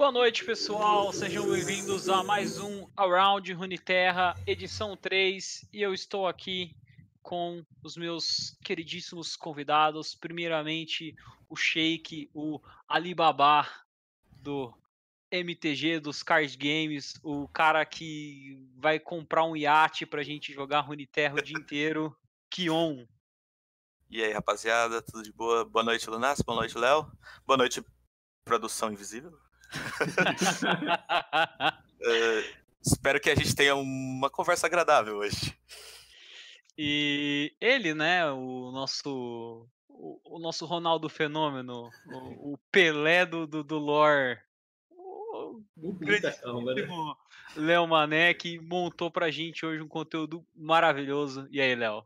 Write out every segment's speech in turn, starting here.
Boa noite, pessoal. Sejam bem-vindos a mais um Around Runeterra, edição 3. E eu estou aqui com os meus queridíssimos convidados. Primeiramente, o Sheik, o Alibaba do MTG, dos card games, o cara que vai comprar um iate pra gente jogar Runeterra o dia inteiro, Kion. E aí, rapaziada, tudo de boa? Boa noite, Lunas. Boa noite, Léo. Boa noite, produção invisível. Uh, espero que a gente tenha uma conversa agradável hoje. E ele, né, o nosso o, o nosso Ronaldo Fenômeno, o, o Pelé do, do, do lore, o, o né? Léo Mané, que montou pra gente hoje um conteúdo maravilhoso. E aí, Léo?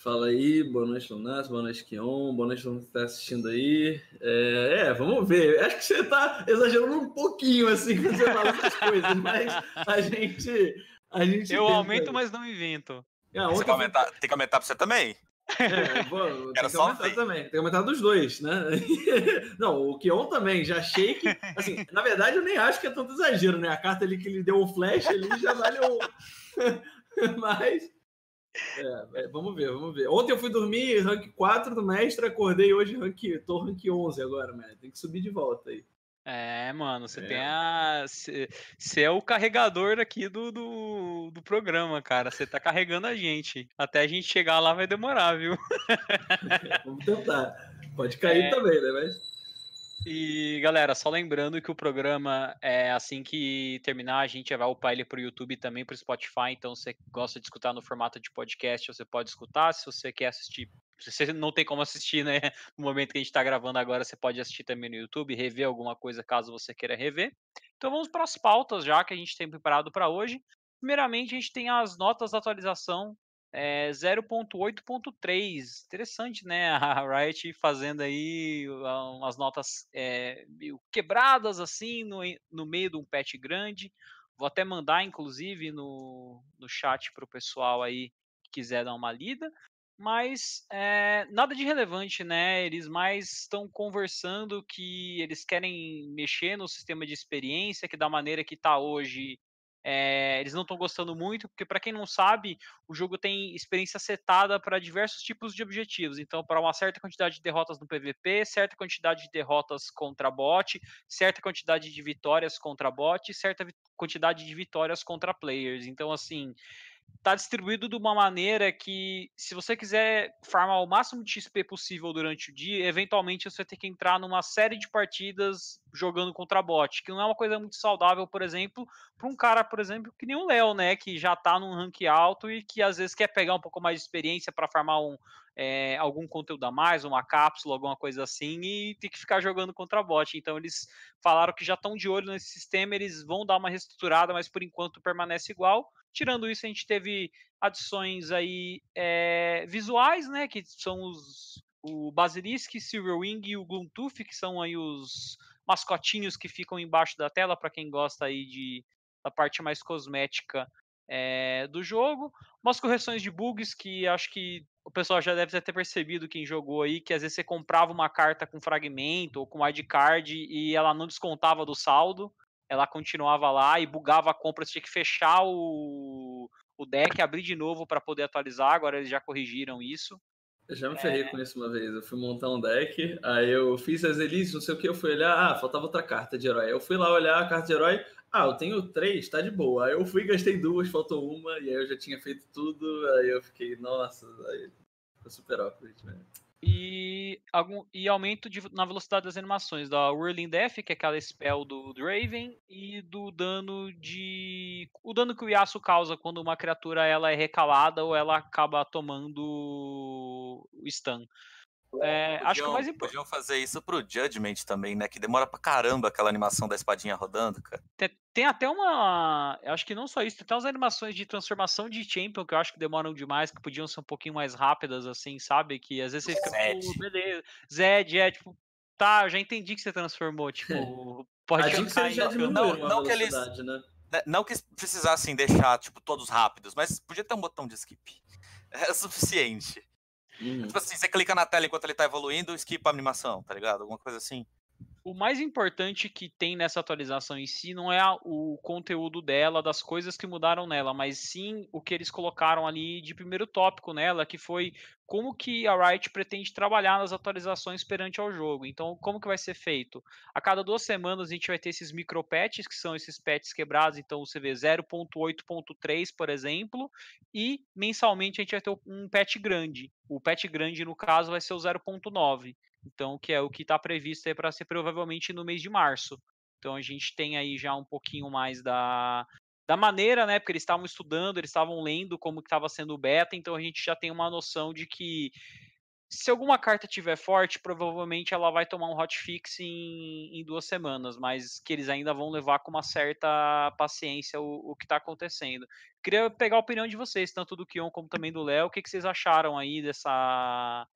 Fala aí, boa noite, Lunas, boa noite, Kion, boa noite, todo mundo que está assistindo aí. É, é, vamos ver. Acho que você está exagerando um pouquinho assim quando você fala essas coisas, mas a gente. A gente Eu aumento, mas não invento. Ah, tem, que aumentar, tem que aumentar pra você também? É, bom, tem que aumentar também. Tem que aumentar dos dois, né? Não, o Kion também, já achei que. Assim, na verdade, eu nem acho que é tanto exagero, né? A carta ali que ele deu um flash ali já valeu. Mas. É, é, vamos ver, vamos ver. Ontem eu fui dormir rank 4 do mestre, acordei hoje rank, tô rank 11 agora, mano. Tem que subir de volta aí. É, mano, você é. tem a. Você é o carregador aqui do, do, do programa, cara. Você tá carregando a gente. Até a gente chegar lá vai demorar, viu? Vamos tentar. Pode cair é... também, né? Mas... E galera, só lembrando que o programa é assim que terminar, a gente vai upar ele para o YouTube e também para o Spotify. Então, se você gosta de escutar no formato de podcast, você pode escutar. Se você quer assistir, se você não tem como assistir, né? No momento que a gente está gravando agora, você pode assistir também no YouTube, rever alguma coisa caso você queira rever. Então, vamos para as pautas já que a gente tem preparado para hoje. Primeiramente, a gente tem as notas da atualização é, 0.8.3. Interessante, né? A Riot fazendo aí umas notas é, meio quebradas assim no, no meio de um patch grande. Vou até mandar, inclusive, no, no chat para o pessoal aí que quiser dar uma lida. Mas é, nada de relevante, né? Eles mais estão conversando que eles querem mexer no sistema de experiência, que da maneira que está hoje é, eles não estão gostando muito, porque para quem não sabe, o jogo tem experiência setada para diversos tipos de objetivos. Então, para uma certa quantidade de derrotas no PVP, certa quantidade de derrotas contra bot, certa quantidade de vitórias contra bot, certa quantidade de vitórias contra players. Então, assim, tá distribuído de uma maneira que, se você quiser farmar o máximo de XP possível durante o dia, eventualmente você ter que entrar numa série de partidas jogando contra bot, que não é uma coisa muito saudável, por exemplo, para um cara, por exemplo, que nem o Léo, né, que já tá num rank alto e que às vezes quer pegar um pouco mais de experiência para farmar um, é, algum conteúdo a mais, uma cápsula, alguma coisa assim, e tem que ficar jogando contra bot. Então eles falaram que já estão de olho nesse sistema, eles vão dar uma reestruturada, mas por enquanto permanece igual. Tirando isso, a gente teve adições aí é, visuais, né? Que são os o Basilisk, Silverwing e o Gloomtooth, que são aí os mascotinhos que ficam embaixo da tela para quem gosta aí de da parte mais cosmética é, do jogo. Umas correções de bugs que acho que o pessoal já deve ter percebido quem jogou aí, que às vezes você comprava uma carta com fragmento ou com card e ela não descontava do saldo ela continuava lá e bugava a compra, você tinha que fechar o, o deck, abrir de novo para poder atualizar, agora eles já corrigiram isso. Eu já me ferrei é... com isso uma vez. Eu fui montar um deck, aí eu fiz as elites, não sei o que, eu fui olhar, ah, faltava outra carta de herói. Eu fui lá olhar a carta de herói, ah, eu tenho três, tá de boa. Aí eu fui, gastei duas, faltou uma, e aí eu já tinha feito tudo, aí eu fiquei, nossa, aí ficou super awkward, velho e, algum, e aumento de, na velocidade das animações da Whirling Death, que é aquela spell do Draven, e do dano de. O dano que o Yasuo causa quando uma criatura ela é recalada ou ela acaba tomando o stun. É, podiam, acho que mais importante. Podiam fazer isso pro Judgment também, né? Que demora pra caramba aquela animação da espadinha rodando, cara. Tem, tem até uma. Acho que não só isso, tem até umas animações de transformação de Champion que eu acho que demoram demais, que podiam ser um pouquinho mais rápidas, assim, sabe? Que às vezes você fica. Zed. beleza. Zed, é tipo. Tá, eu já entendi que você transformou. Tipo, pode ficar. Já não, não que eles. Né? né? Não que precisassem deixar, tipo, todos rápidos, mas podia ter um botão de skip. É suficiente. Uhum. Tipo assim, você clica na tela enquanto ele tá evoluindo, skip a animação, tá ligado? Alguma coisa assim. O mais importante que tem nessa atualização em si não é o conteúdo dela, das coisas que mudaram nela, mas sim o que eles colocaram ali de primeiro tópico nela, que foi como que a Riot pretende trabalhar nas atualizações perante ao jogo. Então, como que vai ser feito? A cada duas semanas a gente vai ter esses micro patches, que são esses patches quebrados, então você vê 0.8.3, por exemplo, e mensalmente a gente vai ter um patch grande. O patch grande, no caso, vai ser o 0.9. Então, que é o que está previsto para ser provavelmente no mês de março. Então a gente tem aí já um pouquinho mais da, da maneira, né? Porque eles estavam estudando, eles estavam lendo como estava sendo o beta, então a gente já tem uma noção de que se alguma carta tiver forte, provavelmente ela vai tomar um hotfix em, em duas semanas, mas que eles ainda vão levar com uma certa paciência o, o que está acontecendo. Queria pegar a opinião de vocês, tanto do Kion como também do Léo. O que, que vocês acharam aí dessa,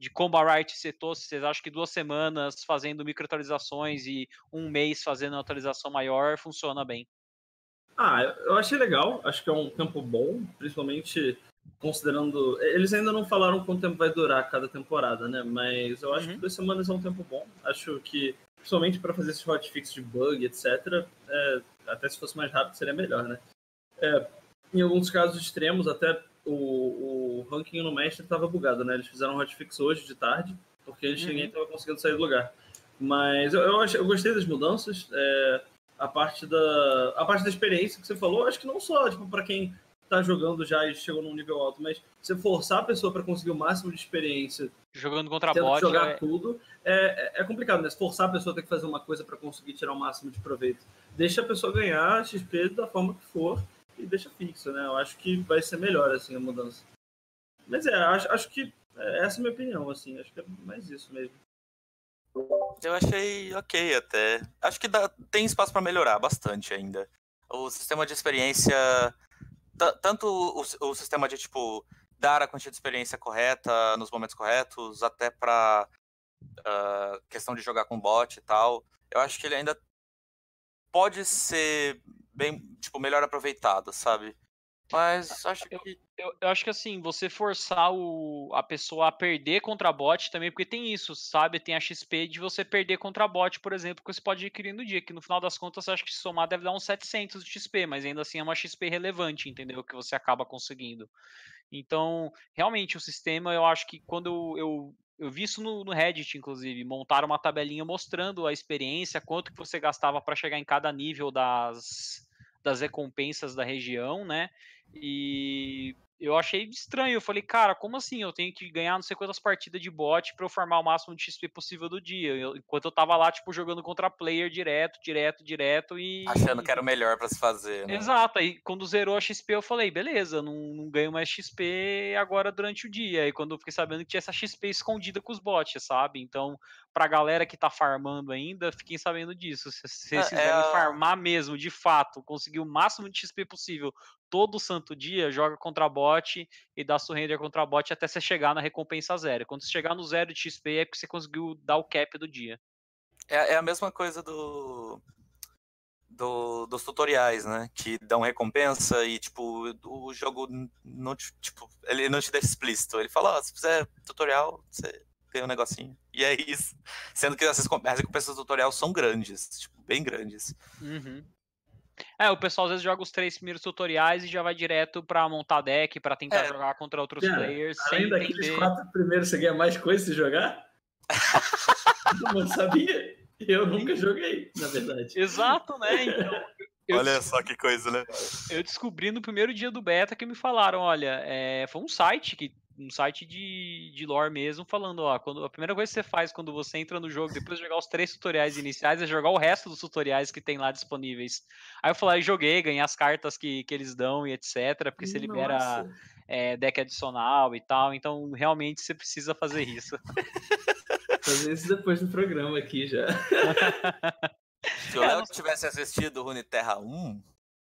de como a Riot setou, se vocês acham que duas semanas fazendo micro atualizações e um mês fazendo uma atualização maior funciona bem? Ah, eu achei legal, acho que é um tempo bom, principalmente considerando. Eles ainda não falaram quanto tempo vai durar cada temporada, né? Mas eu acho uhum. que duas semanas é um tempo bom. Acho que, principalmente para fazer esse hotfix de bug, etc., é, até se fosse mais rápido seria melhor, né? É, em alguns casos extremos, até o, o ranking no mestre estava bugado, né? Eles fizeram um hotfix hoje de tarde, porque eles, uhum. ninguém estava conseguindo sair do lugar. Mas eu, eu, eu gostei das mudanças. É, a parte da a parte da experiência que você falou, acho que não só tipo para quem está jogando já e chegou num nível alto, mas você forçar a pessoa para conseguir o máximo de experiência jogando contra bot, jogar é... tudo é, é, é complicado, né? Forçar a pessoa a ter que fazer uma coisa para conseguir tirar o máximo de proveito. Deixa a pessoa ganhar XP da forma que for e deixa fixo, né? Eu acho que vai ser melhor, assim, a mudança. Mas é, acho, acho que é, essa é a minha opinião, assim, acho que é mais isso mesmo. Eu achei ok até. Acho que dá, tem espaço para melhorar bastante ainda. O sistema de experiência, tanto o, o, sistema de, tipo, dar a quantidade de experiência correta nos momentos corretos, até para uh, ah, questão de jogar com bot e tal, eu acho que ele ainda pode ser bem, tipo, melhor aproveitado, sabe? Mas acho que. Eu, eu, eu, acho que assim, você forçar o, a pessoa a perder contra bot também, porque tem isso, sabe? Tem a XP de você perder contra bot, por exemplo, que você pode adquirir no dia, que no final das contas eu acho que somar deve dar uns 700 de XP, mas ainda assim é uma XP relevante, entendeu? Que você acaba conseguindo. Então, realmente, o sistema, eu acho que quando eu eu vi isso no, no, Reddit, inclusive, montaram uma tabelinha mostrando a experiência, quanto que você gastava para chegar em cada nível das, das recompensas da região, né? E eu achei estranho. Eu falei, cara, como assim? Eu tenho que ganhar não sei quantas partidas de bot para eu farmar o máximo de XP possível do dia. Eu, enquanto eu tava lá, tipo, jogando contra player direto, direto, direto e. Achando que era o melhor para se fazer, né? Exato. Aí quando zerou a XP, eu falei, beleza, não, não ganho mais XP agora durante o dia. Aí quando eu fiquei sabendo que tinha essa XP escondida com os bots, sabe? Então, pra galera que tá farmando ainda, fiquem sabendo disso. Se vocês é, quiserem é... farmar mesmo, de fato, conseguir o máximo de XP possível todo santo dia, joga contra bot e dá surrender contra bot até você chegar na recompensa zero. Quando você chegar no zero de XP é que você conseguiu dar o cap do dia. É, é a mesma coisa do, do, dos tutoriais, né? Que dão recompensa e, tipo, o jogo não te, tipo, ele não te deixa explícito. Ele fala, oh, se fizer tutorial, você tem um negocinho. E é isso. Sendo que as, as recompensas do tutorial são grandes, tipo, bem grandes. Uhum. É, o pessoal às vezes joga os três primeiros tutoriais e já vai direto pra montar deck, pra tentar é. jogar contra outros é, players. Além sem daqueles entender... quatro primeiros, você ganha mais coisa se jogar? Não sabia. Eu nunca joguei, na verdade. Exato, né? Então, eu, olha só que coisa, né? Eu descobri no primeiro dia do beta que me falaram, olha, é, foi um site que um site de, de lore mesmo, falando, ó, quando, a primeira coisa que você faz quando você entra no jogo, depois de jogar os três tutoriais iniciais, é jogar o resto dos tutoriais que tem lá disponíveis. Aí eu falei, joguei, ganhei as cartas que, que eles dão e etc, porque você libera é, deck adicional e tal, então realmente você precisa fazer isso. fazer isso depois do programa aqui já. Se o Léo tivesse assistido o Runeterra 1,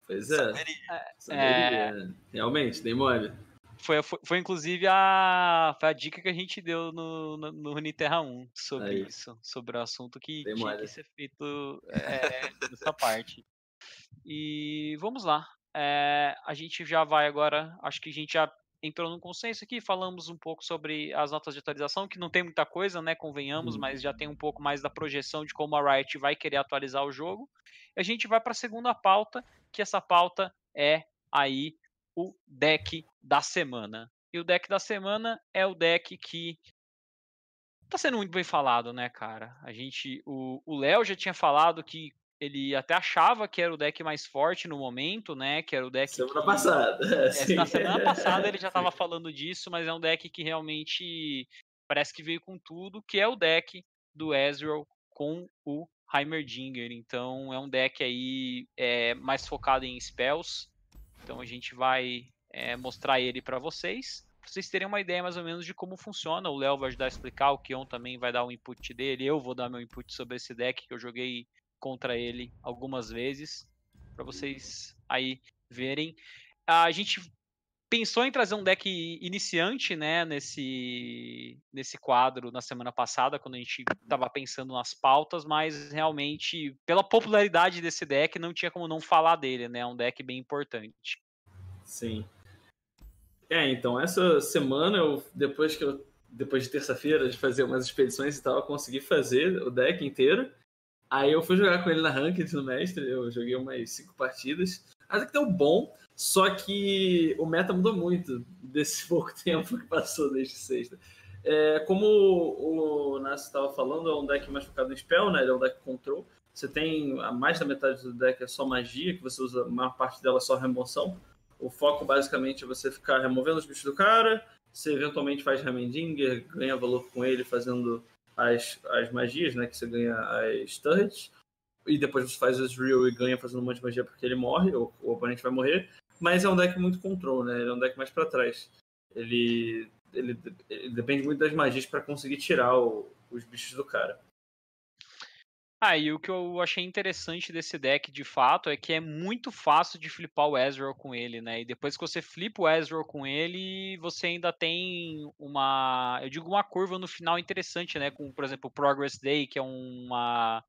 Pois é. Saberia. É, saberia. É... Realmente, tem mole. Foi, foi, foi, inclusive a, a dica que a gente deu no, no, no Uniterra 1 sobre Aí. isso, sobre o assunto que Tem tinha que ser feito é, nessa parte. E vamos lá. É, a gente já vai agora, acho que a gente já entrou num consenso aqui, falamos um pouco sobre as notas de atualização, que não tem muita coisa, né, convenhamos, hum. mas já tem um pouco mais da projeção de como a Riot vai querer atualizar o jogo. E a gente vai para a segunda pauta, que essa pauta é aí o deck da semana. E o deck da semana é o deck que tá sendo muito bem falado, né, cara? A gente, o Léo já tinha falado que ele até achava que era o deck mais forte no momento, né? Que era o deck. Semana que... passada. É, na semana passada ele já estava falando disso, mas é um deck que realmente parece que veio com tudo, que é o deck do Ezreal com o Heimerdinger. Então é um deck aí é, mais focado em spells. Então a gente vai é, mostrar ele para vocês. Pra vocês terem uma ideia mais ou menos de como funciona. O Léo vai ajudar a explicar, o Kion também vai dar o input dele. Eu vou dar meu input sobre esse deck que eu joguei contra ele algumas vezes, para vocês aí verem. A gente pensou em trazer um deck iniciante, né, nesse, nesse quadro na semana passada, quando a gente estava pensando nas pautas, mas realmente, pela popularidade desse deck, não tinha como não falar dele, né, é um deck bem importante. Sim. É, então, essa semana, eu, depois que eu, depois de terça-feira, de fazer umas expedições e tal, eu consegui fazer o deck inteiro, Aí eu fui jogar com ele na Ranked no Mestre, eu joguei umas cinco partidas. Até que deu bom, só que o meta mudou muito desse pouco tempo que passou desde sexta. É, como o Nassi estava falando, é um deck mais focado em spell, né? Ele é um deck control. Você tem a mais da metade do deck é só magia, que você usa a maior parte dela só remoção. O foco basicamente é você ficar removendo os bichos do cara. Você eventualmente faz Remendinger, ganha valor com ele fazendo as, as magias, né? Que você ganha as turrets. E depois você faz os real e ganha fazendo um monte de magia porque ele morre, ou o oponente vai morrer. Mas é um deck muito control, né? Ele é um deck mais para trás. Ele, ele, ele, depende muito das magias para conseguir tirar o, os bichos do cara. Ah, e o que eu achei interessante desse deck, de fato, é que é muito fácil de flipar o Ezreal com ele, né? E depois que você flipa o Ezreal com ele, você ainda tem uma, eu digo uma curva no final interessante, né? Com, por exemplo, o Progress Day, que é uma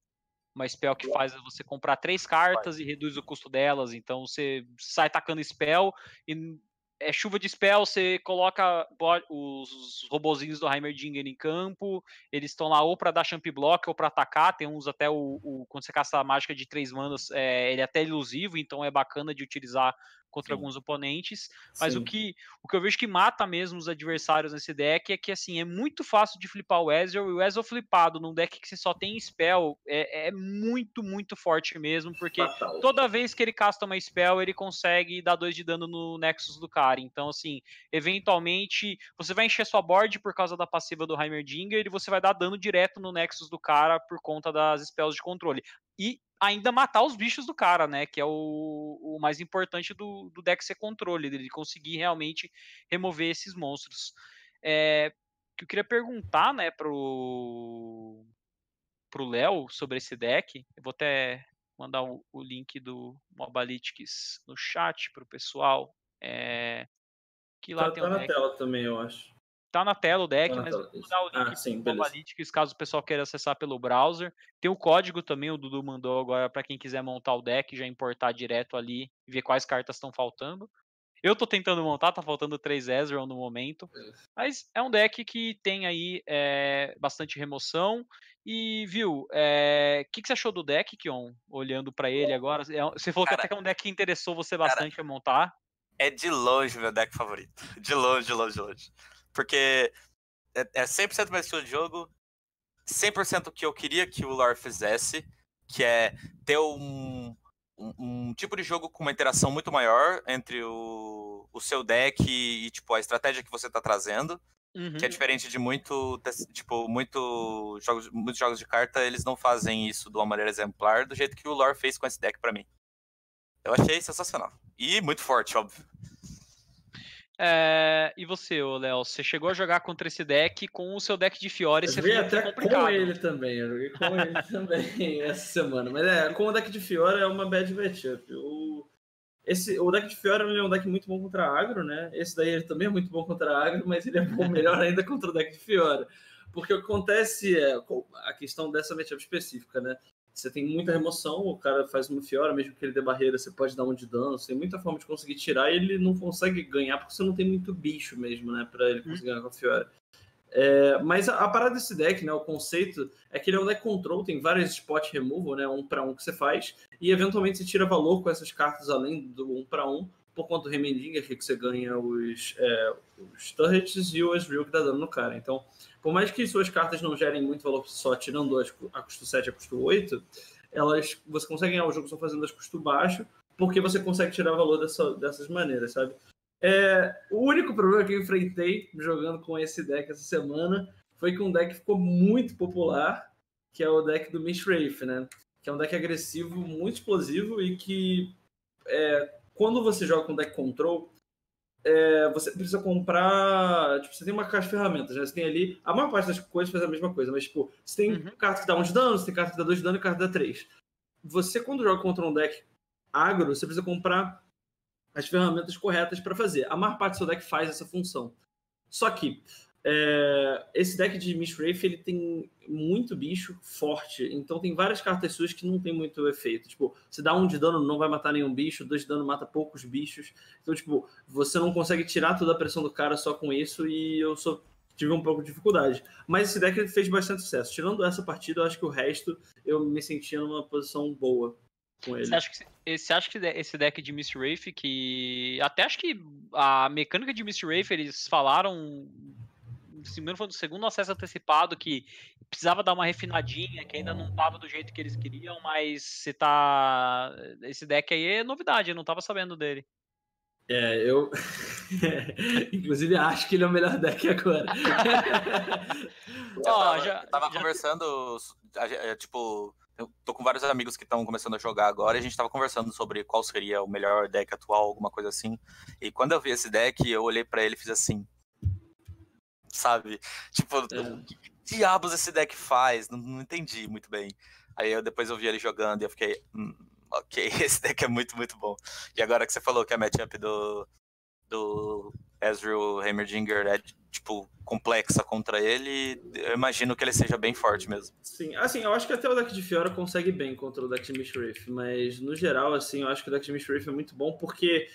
uma spell que faz você comprar três cartas e reduz o custo delas. Então você sai tacando spell e é chuva de spell, você coloca os robozinhos do Heimerdinger em campo, eles estão lá ou para dar champ block ou para atacar, tem uns até o, o, quando você caça a mágica de três manas, é, ele é até ilusivo, então é bacana de utilizar contra Sim. alguns oponentes, mas o que, o que eu vejo que mata mesmo os adversários nesse deck é que assim, é muito fácil de flipar o Ezreal, e o Ezreal flipado num deck que você só tem spell é, é muito, muito forte mesmo, porque Fatal. toda vez que ele casta uma spell, ele consegue dar dois de dano no Nexus do cara, então assim, eventualmente você vai encher sua board por causa da passiva do Heimerdinger e você vai dar dano direto no Nexus do cara por conta das spells de controle. E ainda matar os bichos do cara, né? Que é o, o mais importante do, do deck ser controle, dele conseguir realmente remover esses monstros. É, que eu queria perguntar, né, pro pro Léo sobre esse deck. Eu vou até mandar o, o link do Mobalytics no chat pro pessoal. É, que lá tá, tem tá um na deck. tela também, eu acho. Tá na tela o deck, tá mas vou dar o link ah, sim, Analytics caso o pessoal queira acessar pelo browser. Tem o código também, o Dudu mandou agora para quem quiser montar o deck, já importar direto ali e ver quais cartas estão faltando. Eu tô tentando montar, tá faltando 3 Ezreal no momento. Mas é um deck que tem aí é, bastante remoção. E, viu, o é, que, que você achou do deck, Kion? Olhando para ele agora. É você falou cara, que até é um deck que interessou você bastante cara, a montar. É de longe o meu deck favorito. De longe, de longe, de longe. Porque é, é 100% meu estilo de jogo, 100% o que eu queria que o lore fizesse, que é ter um, um, um, tipo de jogo com uma interação muito maior entre o, o seu deck e, e tipo, a estratégia que você está trazendo. Uhum. Que é uhum. diferente de muito, tipo, muito jogos, muitos jogos de carta, eles não fazem isso de uma maneira exemplar, do jeito que o lore fez com esse deck para mim. Eu achei sensacional. E muito forte, óbvio. É, e você, Léo, você chegou a jogar contra esse deck com o seu deck de Fiora e você foi até complicado. com ele também, eu joguei com ele também essa semana. Mas é, com o deck de Fiora é uma bad matchup. O, esse, o deck de Fiora é um deck muito bom contra agro, né? Esse daí ele também é muito bom contra agro, mas ele é bom, melhor ainda contra o deck de Fiora. Porque o que acontece é a questão dessa matchup específica, né? Você tem muita remoção, o cara faz uma fiora, mesmo que ele dê barreira, você pode dar um de dano, você tem muita forma de conseguir tirar e ele não consegue ganhar porque você não tem muito bicho mesmo, né, pra ele conseguir ganhar com a fiora. É, mas a, a, parada desse deck, né, o conceito é que ele é um deck control, tem várias spot removal, né, um para um que você faz, e eventualmente você tira valor com essas cartas além do um para um, por conta do Remendinger, que você ganha os, é, os turrets e o Ezreal que dá dano no cara. Então, por mais que suas cartas não gerem muito valor só tirando as a custo 7 e a custo 8, elas, você consegue ganhar o jogo só fazendo as custo baixo, porque você consegue tirar valor dessa, dessas maneiras, sabe? É, o único problema que eu enfrentei jogando com esse deck essa semana foi que um deck ficou muito popular, que é o deck do Mishrafe, né? Que é um deck agressivo, muito explosivo e que é, quando você joga com deck control, é, você precisa comprar. Tipo, você tem uma caixa de ferramentas, né? Você tem ali. A maior parte das coisas faz a mesma coisa, mas, tipo, você tem uhum. carta que dá 1 de dano, você tem carta que dá 2 de dano e carta que dá 3. Você, quando joga contra um deck agro, você precisa comprar as ferramentas corretas para fazer. A maior parte do seu deck faz essa função. Só que é, esse deck de Mishrafe ele tem muito bicho forte, então tem várias cartas suas que não tem muito efeito. Tipo, se dá um de dano, não vai matar nenhum bicho, dois de dano mata poucos bichos. Então, tipo, você não consegue tirar toda a pressão do cara só com isso e eu tive um pouco de dificuldade. Mas esse deck fez bastante sucesso. Tirando essa partida, eu acho que o resto eu me sentia numa posição boa com ele. Você acha que, você acha que esse deck de Mist Wraith, que até acho que a mecânica de Mist Wraith eles falaram se não foi no segundo acesso antecipado que precisava dar uma refinadinha, que ainda não tava do jeito que eles queriam, mas se tá esse deck aí é novidade, eu não tava sabendo dele. É, eu inclusive acho que ele é o melhor deck agora. eu tava, já, eu tava já... conversando, tipo, eu tô com vários amigos que estão começando a jogar agora e a gente tava conversando sobre qual seria o melhor deck atual, alguma coisa assim. E quando eu vi esse deck, eu olhei para ele e fiz assim: sabe? Tipo, é. que diabos esse deck faz? Não, não, entendi muito bem. Aí eu, depois eu vi ele jogando e eu fiquei, hum, ok, esse deck é muito, muito bom. E agora que você falou que a matchup do, do Ezreal Hammerdinger é, tipo, complexa contra ele, eu imagino que ele seja bem forte mesmo. Sim, assim, eu acho que até o deck de Fiora consegue bem contra o deck de Mishrafe, mas no geral, assim, eu acho que o deck de Mishrafe é muito bom porque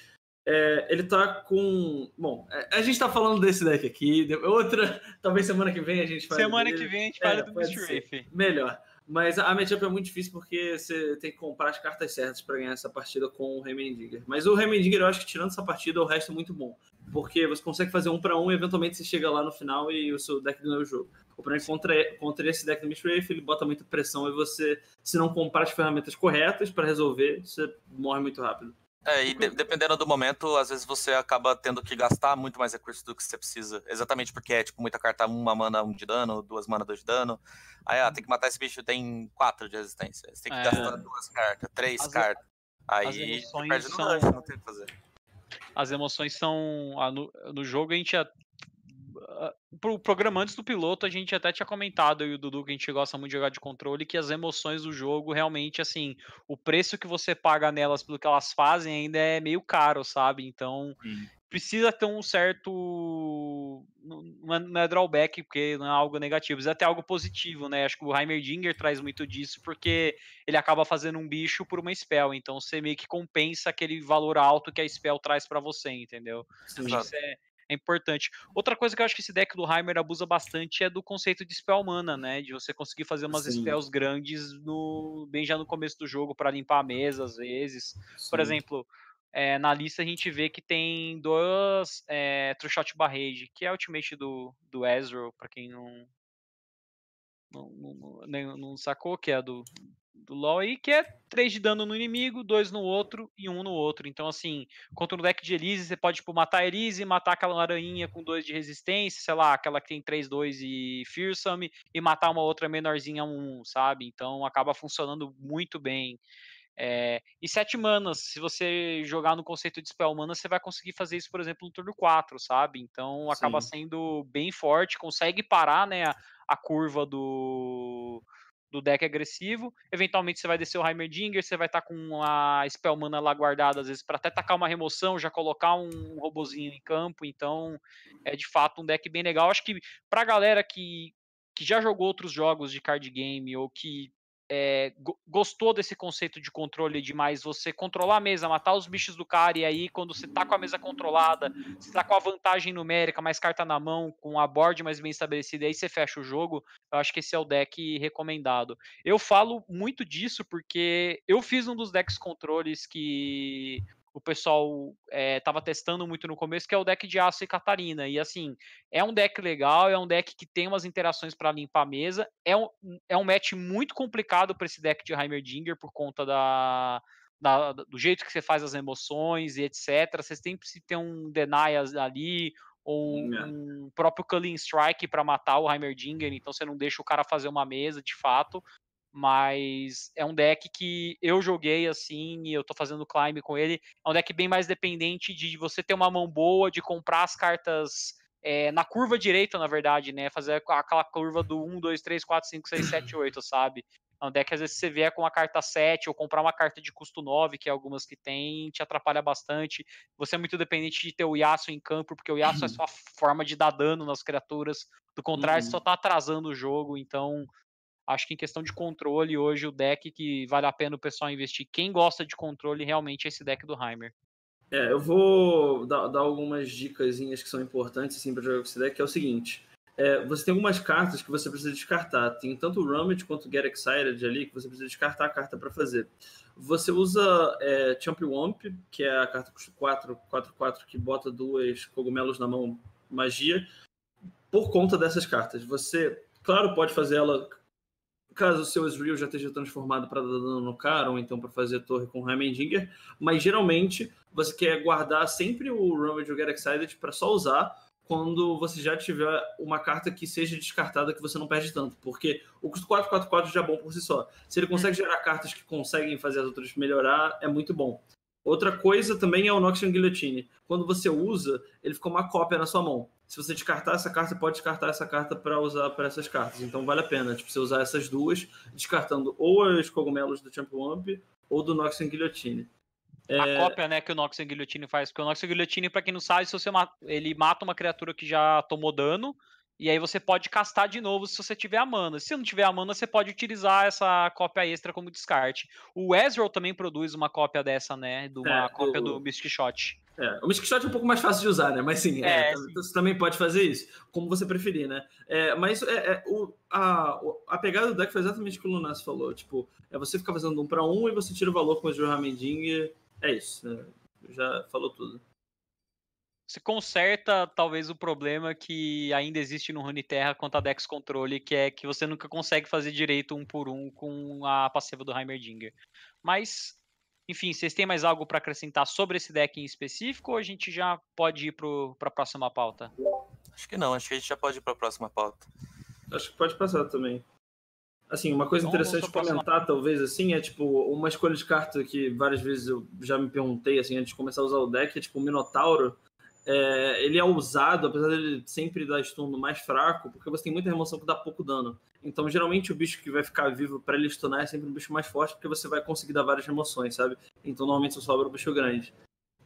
é, ele tá com. Bom, é, a gente tá falando desse deck aqui. Outra, talvez semana que vem a gente fale. Semana dele. que vem a gente fala é, do Mr. Rafe. Melhor. Mas a matchup é muito difícil porque você tem que comprar as cartas certas para ganhar essa partida com o Remendinger. Mas o Remendinger, eu acho que tirando essa partida, o resto é muito bom. Porque você consegue fazer um para um e eventualmente você chega lá no final e o seu deck ganha o jogo. O problema é contra, contra esse deck do Mishrafe, ele bota muita pressão e você, se não comprar as ferramentas corretas para resolver, você morre muito rápido. É, e de, dependendo do momento, às vezes você acaba tendo que gastar muito mais recursos do que você precisa. Exatamente porque é, tipo, muita carta, uma mana, um de dano, duas mana, dois de dano. Aí, ah, tem que matar esse bicho, tem quatro de resistência. Você tem que é. gastar duas cartas, três as, cartas. Aí você perde no são... não tem o que fazer. As emoções são... No, no jogo a gente pro programa antes do piloto, a gente até tinha comentado, e o Dudu, que a gente gosta muito de jogar de controle, que as emoções do jogo realmente, assim, o preço que você paga nelas pelo que elas fazem ainda é meio caro, sabe? Então, precisa ter um certo. Não é, drawback, porque não é algo negativo, precisa ter algo positivo, né? Acho que o Heimerdinger traz muito disso, porque ele acaba fazendo um bicho por uma spell, então você meio que compensa aquele valor alto que a spell traz para você, entendeu? Sim, isso é, importante. Outra coisa que eu acho que esse deck do Heimer abusa bastante é do conceito de spell mana, né? De você conseguir fazer umas Sim. spells grandes no bem já no começo do jogo para limpar a mesa às vezes. Sim. Por exemplo, é, na lista a gente vê que tem duas é, True Shot Barrage, que é a ultimate do, do Ezreal, para quem não não, não, não, não, sacou, que é a do, do LoL aí, que é 3 de dano no inimigo, 2 no outro e 1 um no outro. Então, assim, contra o deck de Elise, você pode, tipo, matar a Elise, matar aquela aranha com 2 de resistência, sei lá, aquela que tem 3, 2 e Fearsome, e matar uma outra menorzinha 1, um, sabe? Então, acaba funcionando muito bem. É, e 7 manas, se você jogar no conceito de spell mana, você vai conseguir fazer isso, por exemplo, no turno 4, sabe? Então acaba Sim. sendo bem forte, consegue parar né, a, a curva do, do deck agressivo. Eventualmente você vai descer o Heimerdinger, você vai estar tá com a Spell Mana lá guardada, às vezes, para até tacar uma remoção, já colocar um robozinho em campo. Então, é de fato um deck bem legal. Acho que pra galera que, que já jogou outros jogos de card game ou que é, gostou desse conceito de controle de mais você controlar a mesa, matar os bichos do cara, e aí quando você tá com a mesa controlada, você tá com a vantagem numérica, mais carta na mão, com a board mais bem estabelecida, aí você fecha o jogo, eu acho que esse é o deck recomendado. Eu falo muito disso porque eu fiz um dos decks controles que o pessoal estava eh, é, testando muito no começo, que é o deck de Aço e Catarina. E assim, é um deck legal, é um deck que tem umas interações para limpar a mesa. É um, é um match muito complicado para esse deck de Heimerdinger por conta da, da, do jeito que você faz as emoções e etc. Vocês têm que ter um Denias ali, ou é. um próprio Culling Strike para matar o Heimerdinger, então você não deixa o cara fazer uma mesa de fato mas é um deck que eu joguei assim e eu tô fazendo climb com ele. É um deck bem mais dependente de você ter uma mão boa, de comprar as cartas é, na curva direita, na verdade, né? Fazer aquela curva do 1, 2, 3, 4, 5, 6, 7, 8, sabe? É um deck que às vezes você vier com a carta 7 ou comprar uma carta de custo 9, que é algumas que tem, te atrapalha bastante. Você é muito dependente de ter o Yasuo em campo, porque o Yasuo é sua forma de dar dano nas criaturas. Do contrário, uhum. você só tá atrasando o jogo, então Acho que em questão de controle, hoje o deck que vale a pena o pessoal investir, quem gosta de controle, realmente é esse deck do Heimer. É, eu vou dar, dar algumas dicas que são importantes assim, para jogar com esse deck, que é o seguinte. É, você tem algumas cartas que você precisa descartar. Tem tanto o Rummage quanto o Get Excited ali, que você precisa descartar a carta para fazer. Você usa é, Womp, que é a carta custa 4, 4, 4, que bota duas cogumelos na mão, magia, por conta dessas cartas. Você, claro, pode fazer ela caso o seu Ezreal já esteja transformado para dar dano no cara, ou então para fazer torre com Heimendinger, mas geralmente você quer guardar sempre o Rumble ou Get Excited para só usar quando você já tiver uma carta que seja descartada que você não perde tanto, porque o custo 444 já é bom por si só. Se ele consegue gerar cartas que conseguem fazer as outras melhorar, é muito bom. Outra coisa também é o Noxian Guillotine. Quando você usa, ele fica uma cópia na sua mão se você descartar essa carta, você pode descartar essa carta para usar para essas cartas. Então vale a pena, tipo, você usar essas duas, descartando ou os cogumelos do Champ Wump ou do Noxian Guillotine. A é... cópia, né, que o Noxian Guillotine faz. Porque o Noxian Guillotine, para quem não sabe, se você mata, ele mata uma criatura que já tomou dano, e aí você pode castar de novo se você tiver a mana. Se não tiver a mana, você pode utilizar essa cópia extra como descarte. O Ezreal também produz uma cópia dessa, né? De uma é, cópia do, do Mystic Shot. É, o Mystic Shot é um pouco mais fácil de usar, né? Mas sim, é, é, sim. você também pode fazer isso, como você preferir, né? É, mas é, é o, a, a pegada do deck foi exatamente o que o Lunas falou. Tipo, é você ficar fazendo um para um e você tira o valor com o Ramending. É isso, né? Já falou tudo se conserta talvez o problema que ainda existe no Runeterra quanto a Dex Controle, que é que você nunca consegue fazer direito um por um com a passiva do Heimerdinger. Mas, enfim, vocês têm mais algo para acrescentar sobre esse deck em específico ou a gente já pode ir para a próxima pauta? Acho que não, acho que a gente já pode ir para a próxima pauta. Acho que pode passar também. Assim, uma coisa então, interessante de comentar, próxima... talvez, assim, é tipo, uma escolha de carta que várias vezes eu já me perguntei, assim, antes de começar a usar o deck, é tipo o Minotauro é, ele é usado, apesar dele sempre dar stun mais fraco, porque você tem muita remoção que dá pouco dano. Então, geralmente, o bicho que vai ficar vivo para ele stunar é sempre um bicho mais forte, porque você vai conseguir dar várias remoções, sabe? Então, normalmente, só sobra um bicho grande.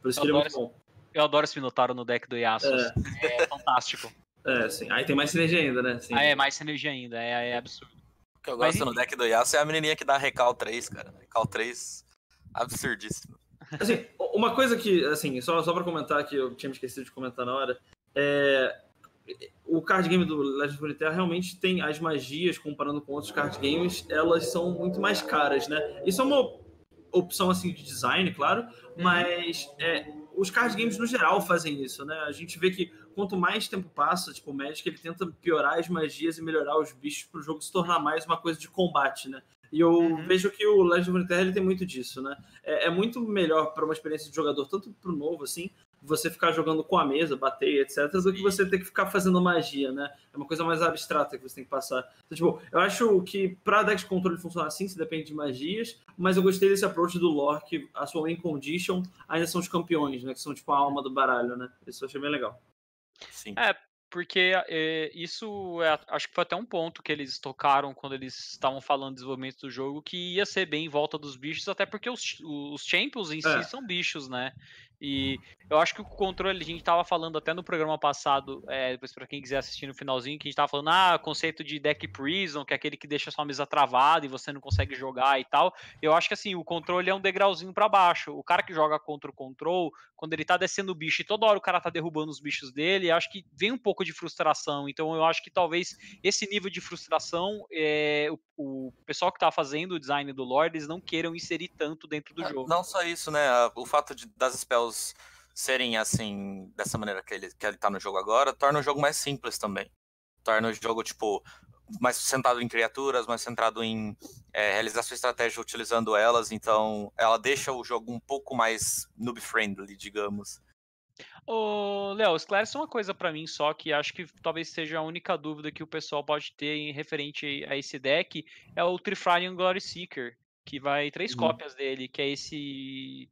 Por isso eu que ele é muito bom. Eu adoro esse Minotauro no deck do Yasuo. É, é fantástico. É, sim. Aí tem mais sinergia ainda, né? Sim. Ah, é, mais sinergia ainda. É, é absurdo. O que eu gosto Mas, no deck do Yasuo é a menininha que dá Recal 3, cara. Recal 3, absurdíssimo. Assim, uma coisa que, assim, só, só pra comentar que eu tinha me esquecido de comentar na hora, é. O card game do Legend of Runeterra realmente tem as magias, comparando com outros card games, elas são muito mais caras, né? Isso é uma opção, assim, de design, claro, uhum. mas é, os card games no geral fazem isso, né? A gente vê que quanto mais tempo passa, tipo, o Magic ele tenta piorar as magias e melhorar os bichos para o jogo se tornar mais uma coisa de combate, né? E eu uhum. vejo que o Legend of Runeterra ele tem muito disso, né? É, é muito melhor para uma experiência de jogador, tanto para o novo, assim, você ficar jogando com a mesa, bater, etc., do que você ter que ficar fazendo magia, né? É uma coisa mais abstrata que você tem que passar. Então, tipo, eu acho que para deck de controle funcionar assim, se depende de magias, mas eu gostei desse approach do lore, que a sua win condition ainda são os campeões, né? Que são, tipo, a alma do baralho, né? Isso eu achei bem legal. Sim. É, porque é, isso é, acho que foi até um ponto que eles tocaram quando eles estavam falando do desenvolvimento do jogo, que ia ser bem em volta dos bichos, até porque os, os champions em é. si são bichos, né? E eu acho que o controle, a gente tava falando até no programa passado, é, depois para quem quiser assistir no finalzinho, que a gente tava falando, ah, conceito de deck prison, que é aquele que deixa sua mesa travada e você não consegue jogar e tal. Eu acho que assim, o controle é um degrauzinho para baixo. O cara que joga contra o control, quando ele tá descendo o bicho e toda hora o cara tá derrubando os bichos dele, acho que vem um pouco de frustração. Então eu acho que talvez esse nível de frustração, é, o, o pessoal que tá fazendo o design do Lord, eles não queiram inserir tanto dentro do é, jogo. Não só isso, né? O fato de, das spells serem assim, dessa maneira que ele, que ele tá no jogo agora, torna o jogo mais simples também. Torna o jogo, tipo, mais centrado em criaturas, mais centrado em é, realizar sua estratégia utilizando elas, então ela deixa o jogo um pouco mais noob-friendly, digamos. Ô, Léo, esclarece uma coisa para mim só, que acho que talvez seja a única dúvida que o pessoal pode ter em referente a esse deck, é o Trifarian Glory Seeker, que vai três uhum. cópias dele, que é esse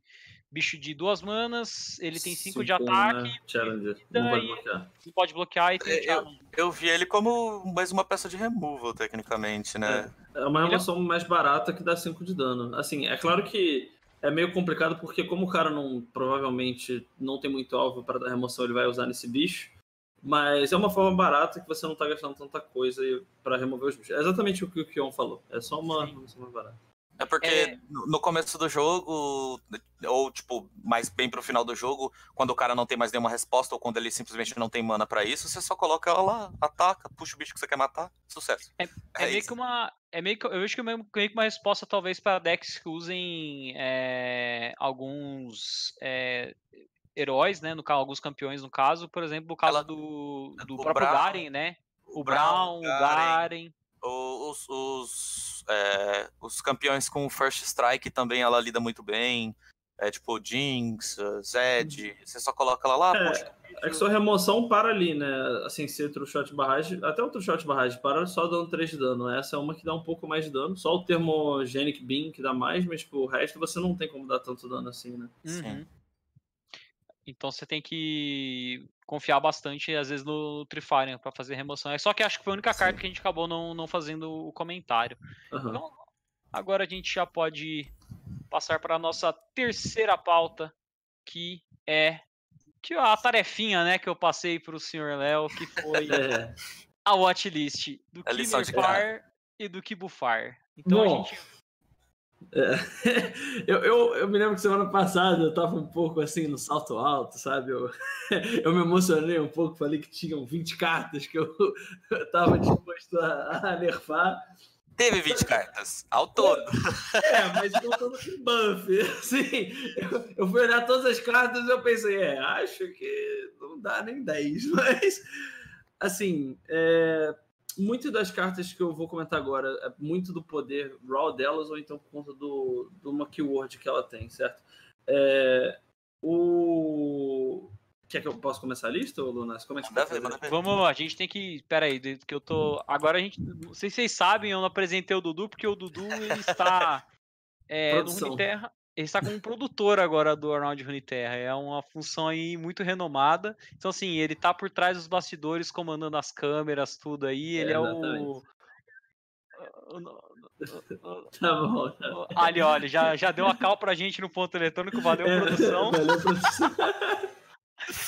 bicho de duas manas, ele tem cinco, cinco de ataque. Challenger. Não pode bloquear. Não pode bloquear e tem é, eu, eu vi ele como mais uma peça de removal, tecnicamente, né? É, é uma é remoção mais barata que dá 5 de dano. Assim, é claro que é meio complicado porque como o cara não provavelmente não tem muito alvo para dar remoção, ele vai usar nesse bicho. Mas é uma forma barata que você não está gastando tanta coisa para remover os bichos. É exatamente o que o Kion falou. É só uma remoção mais barata. É porque é... no começo do jogo, ou tipo, mais bem pro final do jogo, quando o cara não tem mais nenhuma resposta, ou quando ele simplesmente não tem mana para isso, você só coloca ela lá, ataca, puxa o bicho que você quer matar, sucesso. É, é, é meio que uma. É meio que, eu vejo que é meio, que uma resposta, talvez, para decks que usem é, alguns é, heróis, né? No caso, alguns campeões, no caso, por exemplo, o caso ela, do, do próprio Brown, Garen, né? O, Brown, o Garen. Garen os, os, é, os campeões com First Strike também ela lida muito bem. É tipo Jinx, Zed, uhum. você só coloca ela lá. É, poxa, é que sua remoção para ali, né? Assim, se outro shot barragem, até outro shot barragem para só dando 3 de dano. Essa é uma que dá um pouco mais de dano. Só o Thermogenic Beam que dá mais, mas tipo, o resto você não tem como dar tanto dano assim, né? Uhum. Sim. Então você tem que confiar bastante, às vezes, no Trifarian para fazer remoção. É só que acho que foi a única Sim. carta que a gente acabou não, não fazendo o comentário. Uhum. Então, agora a gente já pode passar para a nossa terceira pauta, que é que a tarefinha né, que eu passei para o senhor Léo, que foi é. a watchlist do que nerfar e do que buffar. Então Bom. a gente é, eu, eu, eu, me lembro que semana passada eu tava um pouco assim no salto alto, sabe? Eu, eu me emocionei um pouco, falei que tinham 20 cartas que eu, eu tava disposto a, a nerfar. Teve 20 cartas, ao todo. É, mas contando com buff. Assim, eu, eu fui olhar todas as cartas e eu pensei, é, acho que não dá nem 10, mas assim, é, muito das cartas que eu vou comentar agora é muito do poder raw delas, ou então por conta do, do uma keyword que ela tem, certo? É, o. Quer que eu possa começar a lista, Lunas? Como é que você Vamos lá, a gente tem que. Pera aí, que eu tô. Agora a gente. Não sei se vocês sabem, eu não apresentei o Dudu, porque o Dudu ele está é, no Runeterra. Ele está como produtor agora do Arnold Runeterra. É uma função aí muito renomada. Então, assim, ele está por trás dos bastidores, comandando as câmeras, tudo aí. Ele é, é o. Tá bom, tá bom. Ali, olha, já, já deu a cal pra gente no ponto eletrônico. Valeu, é, produção. Valeu, produção.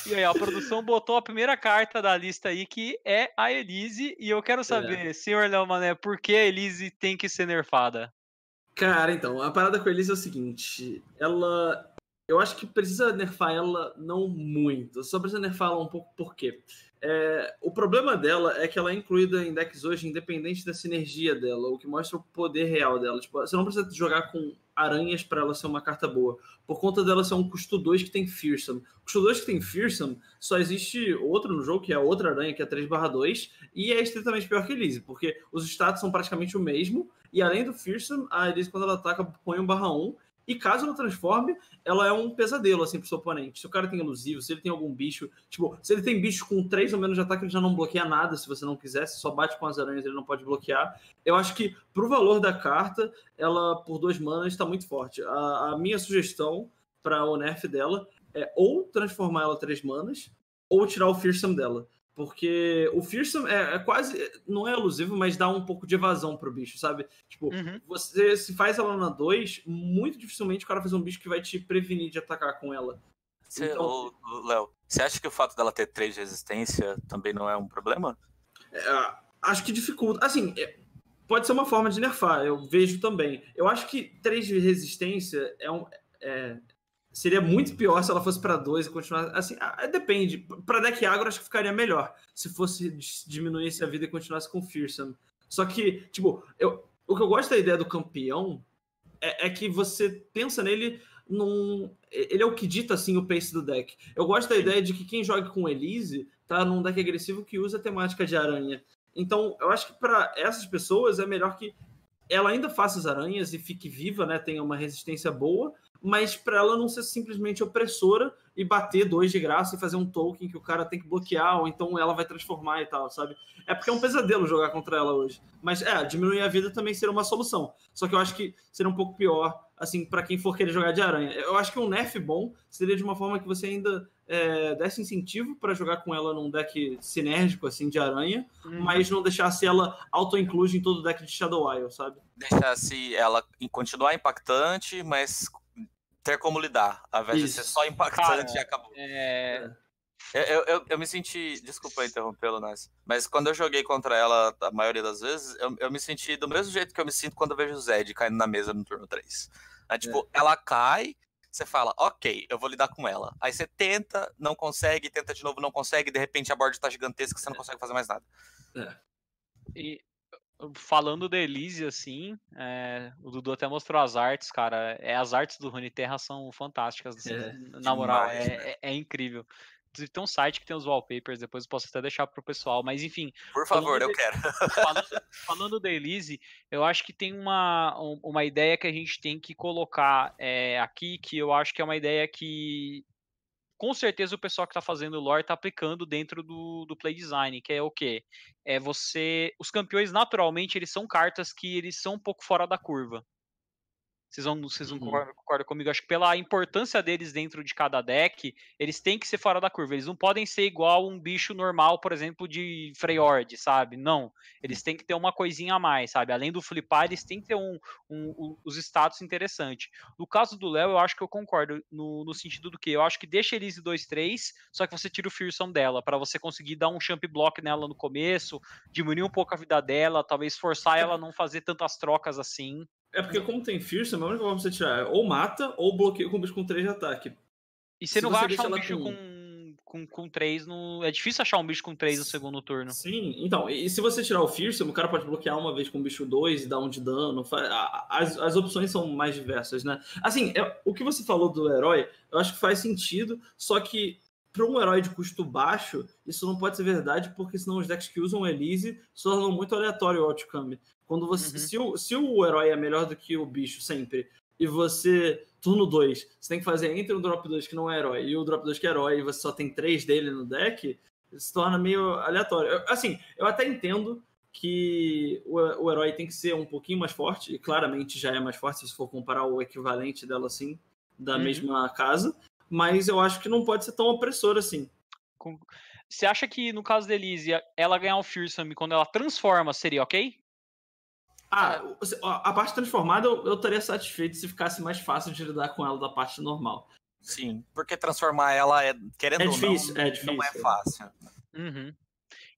E aí, a produção botou a primeira carta da lista aí, que é a Elise. E eu quero saber, é. senhor Léo Mané, por que a Elise tem que ser nerfada? Cara, então, a parada com a Elise é o seguinte: ela. Eu acho que precisa nerfar ela não muito, só precisa nerfar ela um pouco, por quê? É, o problema dela é que ela é incluída em decks hoje, independente da sinergia dela, o que mostra o poder real dela. Tipo, você não precisa jogar com aranhas para ela ser uma carta boa, por conta dela ser um custo 2 que tem Fearsome. Custo 2 que tem Fearsome, só existe outro no jogo, que é outra aranha, que é 3/2, e é estritamente pior que Elise, porque os status são praticamente o mesmo, e além do Fearsome, a Elise, quando ela ataca, põe um barra 1. E caso ela transforme, ela é um pesadelo, assim, pro seu oponente. Se o cara tem elusivo, se ele tem algum bicho. Tipo, se ele tem bicho com 3 ou menos de ataque, ele já não bloqueia nada, se você não quiser. Se só bate com as aranhas, ele não pode bloquear. Eu acho que, pro valor da carta, ela, por dois manas, está muito forte. A, a minha sugestão para o nerf dela é ou transformar ela 3 manas, ou tirar o Fearsome dela. Porque o Fearsome é, é, quase. Não é elusivo, mas dá um pouco de evasão pro bicho, sabe? Tipo, uhum. você se faz ela na 2, muito dificilmente o cara faz um bicho que vai te prevenir de atacar com ela. Então... Léo, você acha que o fato dela ter três de resistência também não é um problema? É, acho que dificulta. Assim, é, pode ser uma forma de nerfar, eu vejo também. Eu acho que três de resistência é um. É, seria muito pior se ela fosse para dois e continuar. Assim, ah, depende. Para deck agro, acho que ficaria melhor se fosse diminuísse a vida e continuasse com Fearsome. Só que, tipo, eu, o que eu gosto da ideia do campeão é, é que você pensa nele num. Ele é o que dita assim o pace do deck. Eu gosto da ideia de que quem joga com Elise tá num deck agressivo que usa a temática de aranha. Então, eu acho que para essas pessoas é melhor que ela ainda faça as aranhas e fique viva, né? Tenha uma resistência boa, mas para ela não ser simplesmente opressora e bater dois de graça e fazer um token que o cara tem que bloquear, ou então ela vai transformar e tal, sabe? É porque é um pesadelo jogar contra ela hoje. Mas é, diminuir a vida também seria uma solução. Só que eu acho que seria um pouco pior, assim, para quem for querer jogar de aranha. Eu acho que um nerf bom seria de uma forma que você ainda é, desse incentivo para jogar com ela num deck sinérgico, assim, de aranha, uhum. mas não deixasse ela auto-include em todo o deck de Shadow Isle, sabe? Deixasse ela continuar impactante, mas ter como lidar, ao invés Isso. de ser só impactante Cara, e acabou. É... Eu, eu, eu, me senti. Desculpa interrompê-lo, Nas. Mas quando eu joguei contra ela, a maioria das vezes, eu, eu me senti do mesmo jeito que eu me sinto quando eu vejo o Zed caindo na mesa no turno 3. Aí, tipo, é. ela cai, você fala, ok, eu vou lidar com ela. Aí você tenta, não consegue, tenta de novo, não consegue, de repente a board tá gigantesca, você não é. consegue fazer mais nada. É. E falando da Elise, assim, é, o Dudu até mostrou as artes, cara. É, as artes do Rune Terra são fantásticas. Assim, é, na moral, demais, é, né? é, é, incrível. Inclusive, tem um site que tem os wallpapers, depois eu posso até deixar pro pessoal, mas enfim. Por favor, eu de, quero. Falando, falando, da Elise, eu acho que tem uma, uma ideia que a gente tem que colocar é, aqui, que eu acho que é uma ideia que com certeza o pessoal que está fazendo lore está aplicando dentro do, do play design, que é o quê? É você. Os campeões, naturalmente, eles são cartas que eles são um pouco fora da curva. Vocês vão, vocês vão uhum. concordar comigo? Acho que pela importância deles dentro de cada deck, eles têm que ser fora da curva. Eles não podem ser igual um bicho normal, por exemplo, de Freyord, sabe? Não. Eles têm que ter uma coisinha a mais, sabe? Além do flipar, eles têm que ter um, um, um os status interessantes. No caso do Léo, eu acho que eu concordo no, no sentido do que eu acho que deixa eles 2-3, só que você tira o Fearsome dela, para você conseguir dar um champ block nela no começo, diminuir um pouco a vida dela, talvez forçar ela a não fazer tantas trocas assim. É porque, como tem Fearsome, a única forma de você tirar é ou mata ou bloqueia com bicho com 3 de ataque. E você Se não vai achar um bicho com... com, com 3 no. É difícil achar um bicho com 3 no segundo turno. Sim, então, e se você tirar o Fearsome, o cara pode bloquear uma vez com o bicho 2 e dar um de dano. As, as opções são mais diversas, né? Assim, é, o que você falou do herói, eu acho que faz sentido, só que para um herói de custo baixo, isso não pode ser verdade, porque senão os decks que usam Elise se tornam muito aleatório o outcome. Quando você. Uhum. Se, o, se o herói é melhor do que o bicho sempre, e você. Turno 2, você tem que fazer entre o drop 2 que não é herói e o drop 2 que é herói, e você só tem três dele no deck, se torna meio aleatório. Eu, assim, eu até entendo que o, o herói tem que ser um pouquinho mais forte, e claramente já é mais forte se for comparar o equivalente dela assim, da uhum. mesma casa, mas eu acho que não pode ser tão opressor assim. Você acha que no caso da Elise, ela ganhar o Fearsome quando ela transforma seria ok? Ah, a parte transformada eu, eu estaria satisfeito se ficasse mais fácil de lidar com ela da parte normal. Sim, porque transformar ela é, querendo é difícil, ou não, é difícil, não é fácil. Uhum.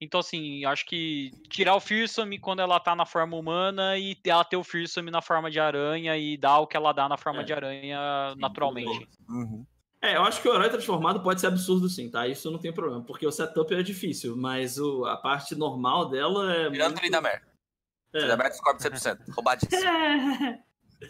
Então, assim, acho que tirar o Fearsome quando ela tá na forma humana e ela ter o Fearsome na forma de aranha e dar o que ela dá na forma é. de aranha naturalmente. Uhum. É, eu acho que o herói transformado pode ser absurdo sim, tá? Isso não tem problema, porque o setup é difícil, mas o, a parte normal dela é. Tirando muito... Trindamer. É. Descobre 100%. Roubadíssimo.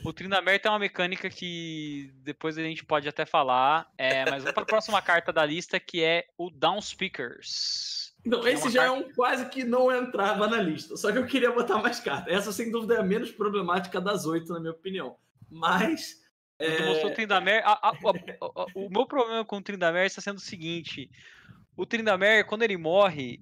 O Trindamer tem uma mecânica que depois a gente pode até falar, é, mas vamos para a próxima carta da lista que é o Downspeakers. Não, esse é já carta... é um quase que não entrava na lista, só que eu queria botar mais cartas. Essa sem dúvida é a menos problemática das oito, na minha opinião. Mas é... mostrou o Trindamer. A, a, a, o meu problema com o Trindamer está sendo o seguinte: o Trindamer, quando ele morre,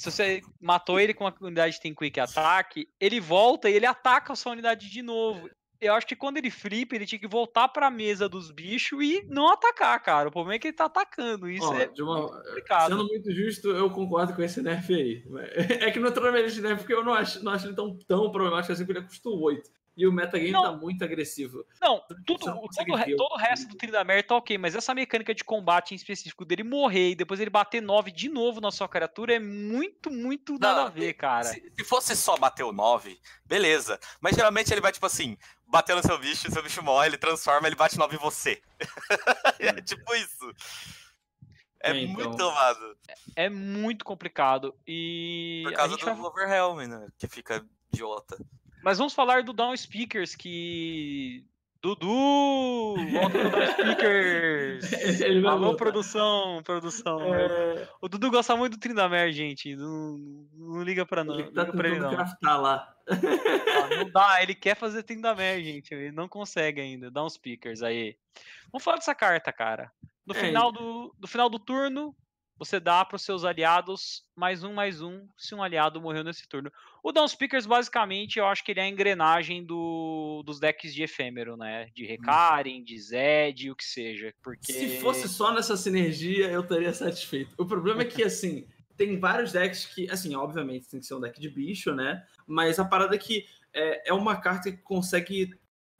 se você matou ele com uma unidade de tem quick attack, ele volta e ele ataca a sua unidade de novo. Eu acho que quando ele flipa, ele tinha que voltar para a mesa dos bichos e não atacar, cara. O problema é que ele tá atacando. Isso é uma... complicado. Sendo muito justo, eu concordo com esse nerf aí. É que não é totalmente nerf, porque eu não acho, não acho ele tão, tão problemático assim, porque ele custou 8. E o metagame não, tá muito agressivo. Não, tudo, não todo, todo o resto do Tryndamere tá ok, mas essa mecânica de combate em específico dele morrer e depois ele bater 9 de novo na sua criatura é muito, muito nada a ver, cara. Se, se fosse só bater o 9, beleza. Mas geralmente ele vai, tipo assim, bater no seu bicho, seu bicho morre, ele transforma, ele bate 9 em você. é tipo isso. É, é então... muito. É, é, muito complicado. E. Por causa do vai... Overhelm, né? Que fica idiota. Mas vamos falar do Down Speakers, que. Dudu! Volta do Down Speakers! Alô, voltar. produção, produção. É... O Dudu gosta muito do Trindamer, gente. Não, não liga pra não. Ele tá pra ele, não. craftar lá. Ah, não dá, ele quer fazer Trindamer, gente. Ele não consegue ainda. Down Speakers aí. Vamos falar dessa carta, cara. No é, final do, do final do turno, você dá para os seus aliados mais um, mais um, se um aliado morreu nesse turno. O Down Speakers, basicamente, eu acho que ele é a engrenagem do, dos decks de efêmero, né? De Recaren, de Zed, o que seja. Porque... Se fosse só nessa sinergia, eu estaria satisfeito. O problema é que, assim, tem vários decks que, assim, obviamente tem que ser um deck de bicho, né? Mas a parada é que é, é uma carta que consegue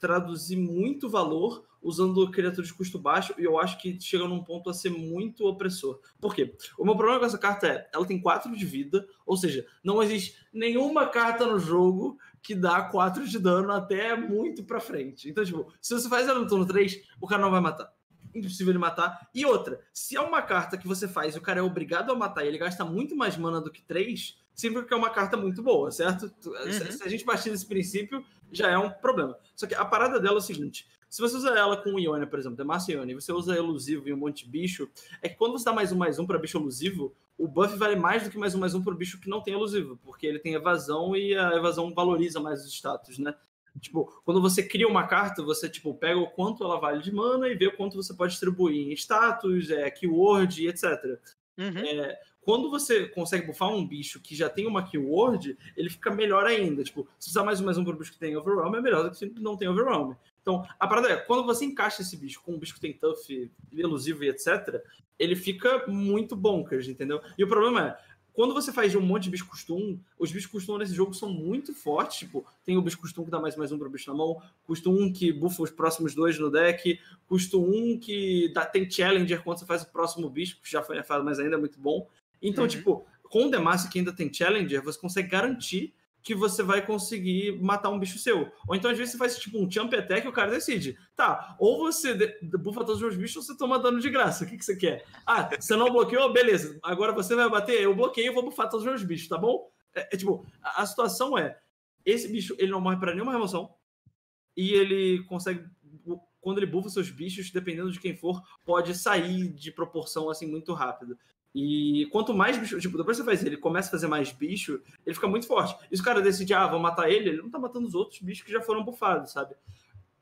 traduzir muito valor usando criaturas de custo baixo, e eu acho que chega num ponto a ser muito opressor. Por quê? O meu problema com essa carta é, ela tem 4 de vida, ou seja, não existe nenhuma carta no jogo que dá 4 de dano até muito pra frente. Então, tipo, se você faz ela no turno 3, o cara não vai matar. Impossível ele matar. E outra, se é uma carta que você faz e o cara é obrigado a matar e ele gasta muito mais mana do que 3, significa que é uma carta muito boa, certo? Uhum. Se a gente partir desse princípio, já é um problema. Só que a parada dela é o seguinte: se você usa ela com o Ionia, por exemplo, Demacia Ionia, e você usa elusivo e um monte de bicho, é que quando você dá mais um mais um para bicho elusivo, o buff vale mais do que mais um mais um para bicho que não tem elusivo, porque ele tem evasão e a evasão valoriza mais os status, né? Tipo, quando você cria uma carta, você tipo pega o quanto ela vale de mana e vê o quanto você pode distribuir em status, é, keyword etc. Uhum. É, quando você consegue buffar um bicho que já tem uma keyword, ele fica melhor ainda. Tipo, se usar mais um mais um para o bicho que tem overwhelm, é melhor do que se não tem overwhelm. Então, a parada é, quando você encaixa esse bicho com um bicho que tem tough, elusivo e etc., ele fica muito bonkers, entendeu? E o problema é, quando você faz de um monte de bicho custom, os bichos custom nesse jogo são muito fortes. Tipo, tem o bicho custom que dá mais mais um pro bicho na mão, custa um que buffa os próximos dois no deck, custa um que dá, tem challenger quando você faz o próximo bicho, que já foi nerfado, mas ainda é muito bom. Então, uhum. tipo, com o Demacia que ainda tem challenger, você consegue garantir que você vai conseguir matar um bicho seu. Ou então, às vezes, você faz tipo um jump attack e o cara decide. Tá, ou você bufa todos os meus bichos ou você toma dano de graça. O que, que você quer? Ah, você não bloqueou? Beleza. Agora você vai bater? Eu bloqueio e vou bufar todos os meus bichos, tá bom? É, é tipo, a, a, situação é: esse bicho ele não morre para nenhuma remoção e ele consegue. Quando ele bufa seus bichos, dependendo de quem for, pode sair de proporção assim muito rápido. E quanto mais bicho, tipo, depois você faz ele começa a fazer mais bicho, ele fica muito forte. E se o cara decide, ah, vou matar ele, ele não tá matando os outros bichos que já foram bufados, sabe?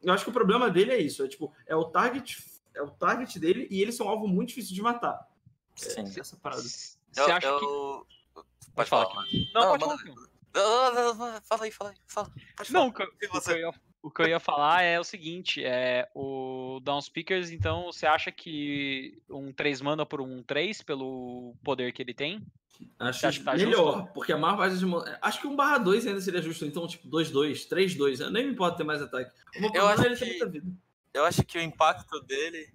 Eu acho que o problema dele é isso, é tipo, é o target, é o target dele e eles são um alvo muito difícil de matar. Sim. É, essa parada. Você acha eu... que. Pode falar. Aqui. Não, não, pode falar. Fala aí, fala aí. Fala. Não, o que, eu, o que eu ia falar é o seguinte, é o Downspeakers, então você acha que um 3 mana por um 3 pelo poder que ele tem? Acho tá melhor, justo? porque a maior parte de. Acho que um barra 2 ainda seria justo, então, tipo, 2-2, 3-2. Nem me importa ter mais ataque. eu acho, que... eu acho que o impacto dele.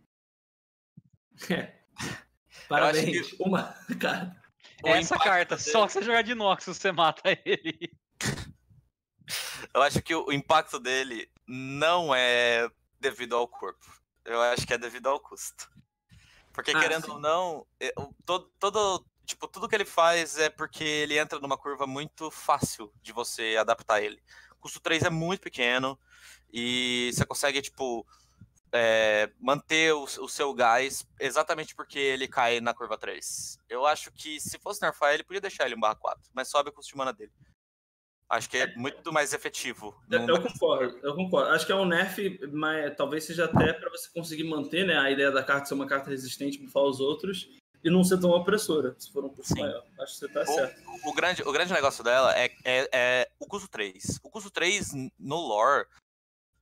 É. Parabéns. Que... Uma carta. Essa carta, dele... só que você jogar de Noxus, você mata ele. Eu acho que o impacto dele não é devido ao corpo. Eu acho que é devido ao custo. Porque, ah, querendo sim. ou não, todo, todo, tipo, tudo que ele faz é porque ele entra numa curva muito fácil de você adaptar ele. O custo 3 é muito pequeno e você consegue, tipo, é, manter o, o, seu gás exatamente porque ele cai na curva 3. Eu acho que se fosse nerfar ele, podia deixar ele em barra 4, mas sobe o custo de mana dele. Acho que é muito mais efetivo. Eu, eu concordo, eu concordo. Acho que é um nerf, mas talvez seja até para você conseguir manter né, a ideia da carta ser uma carta resistente, bufar os outros e não ser tão opressora, se for um pouco Sim. maior. Acho que você tá o, certo. O grande, o grande negócio dela é, é, é o custo 3. O custo 3 no lore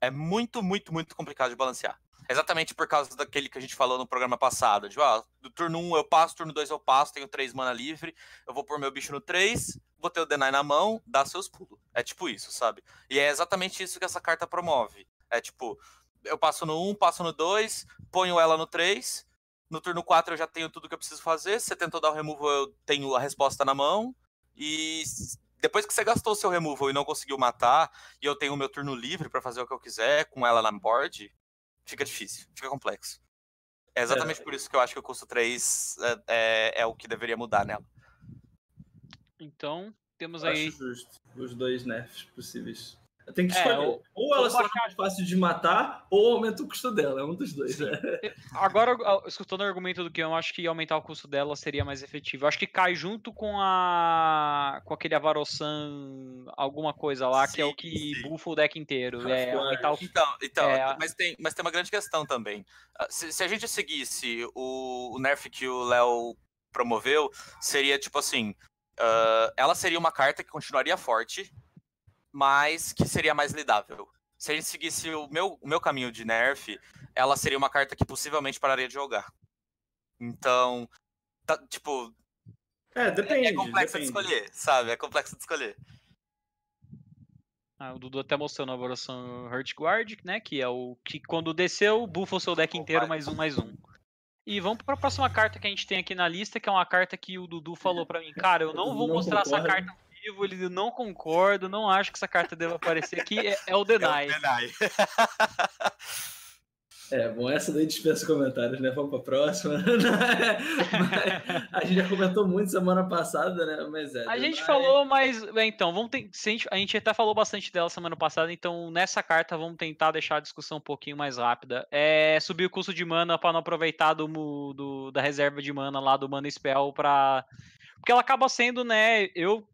é muito, muito, muito complicado de balancear. Exatamente por causa daquele que a gente falou no programa passado. De, ah, do turno 1 eu passo, turno 2 eu passo, tenho 3 mana livre, eu vou pôr meu bicho no 3, botei o Deny na mão, dá seus pulos. É tipo isso, sabe? E é exatamente isso que essa carta promove. É tipo, eu passo no 1, passo no 2, ponho ela no 3. No turno 4 eu já tenho tudo que eu preciso fazer. Se você tentou dar o removal, eu tenho a resposta na mão. E depois que você gastou o seu removal e não conseguiu matar, e eu tenho o meu turno livre para fazer o que eu quiser com ela na board, fica difícil, fica complexo. É exatamente é. por isso que eu acho que o custo 3 é, é, é o que deveria mudar nela. Então, temos aí. Acho justo os dois nerfs possíveis. Tem que é, escolher. É, ou, ou ela se torna mais fácil de matar, ou aumenta o custo dela. É um dos dois. Né? Agora, escutando o argumento do que eu acho que aumentar o custo dela seria mais efetivo. Eu acho que cai junto com a. com aquele Avarosan, alguma coisa lá, sim, que é o que sim. bufa o deck inteiro. É, aumentar o... Então, então é... mas, tem, mas tem uma grande questão também. Ah, se, se a gente seguisse o, o nerf que o Léo promoveu, seria tipo assim. Uh, ela seria uma carta que continuaria forte, mas que seria mais lidável. Se a gente seguisse o meu, o meu caminho de nerf, ela seria uma carta que possivelmente pararia de jogar. Então, tá, tipo. É, depende. É, complexo depende. de escolher, sabe? É complexo de escolher. Ah, o Dudu até mostrou na evolução Hurt Guard, né? Que é o que quando desceu, buffa o seu deck inteiro mais um, mais um. E vamos para a próxima carta que a gente tem aqui na lista, que é uma carta que o Dudu falou para mim, cara, eu não vou não mostrar concordo. essa carta motivo, ele não concordo, não acho que essa carta deva aparecer aqui, é, é o Deny. É o Deny. É, bom, essa daí dispensa comentários, né? Vamos para a próxima. a gente já comentou muito semana passada, né? Mas é. A gente falou, mas. Então, vamos ter... a gente até falou bastante dela semana passada, então nessa carta vamos tentar deixar a discussão um pouquinho mais rápida. É subir o custo de mana para não aproveitar do, do, da reserva de mana lá do Mana Spell para. Porque ela acaba sendo, né? Eu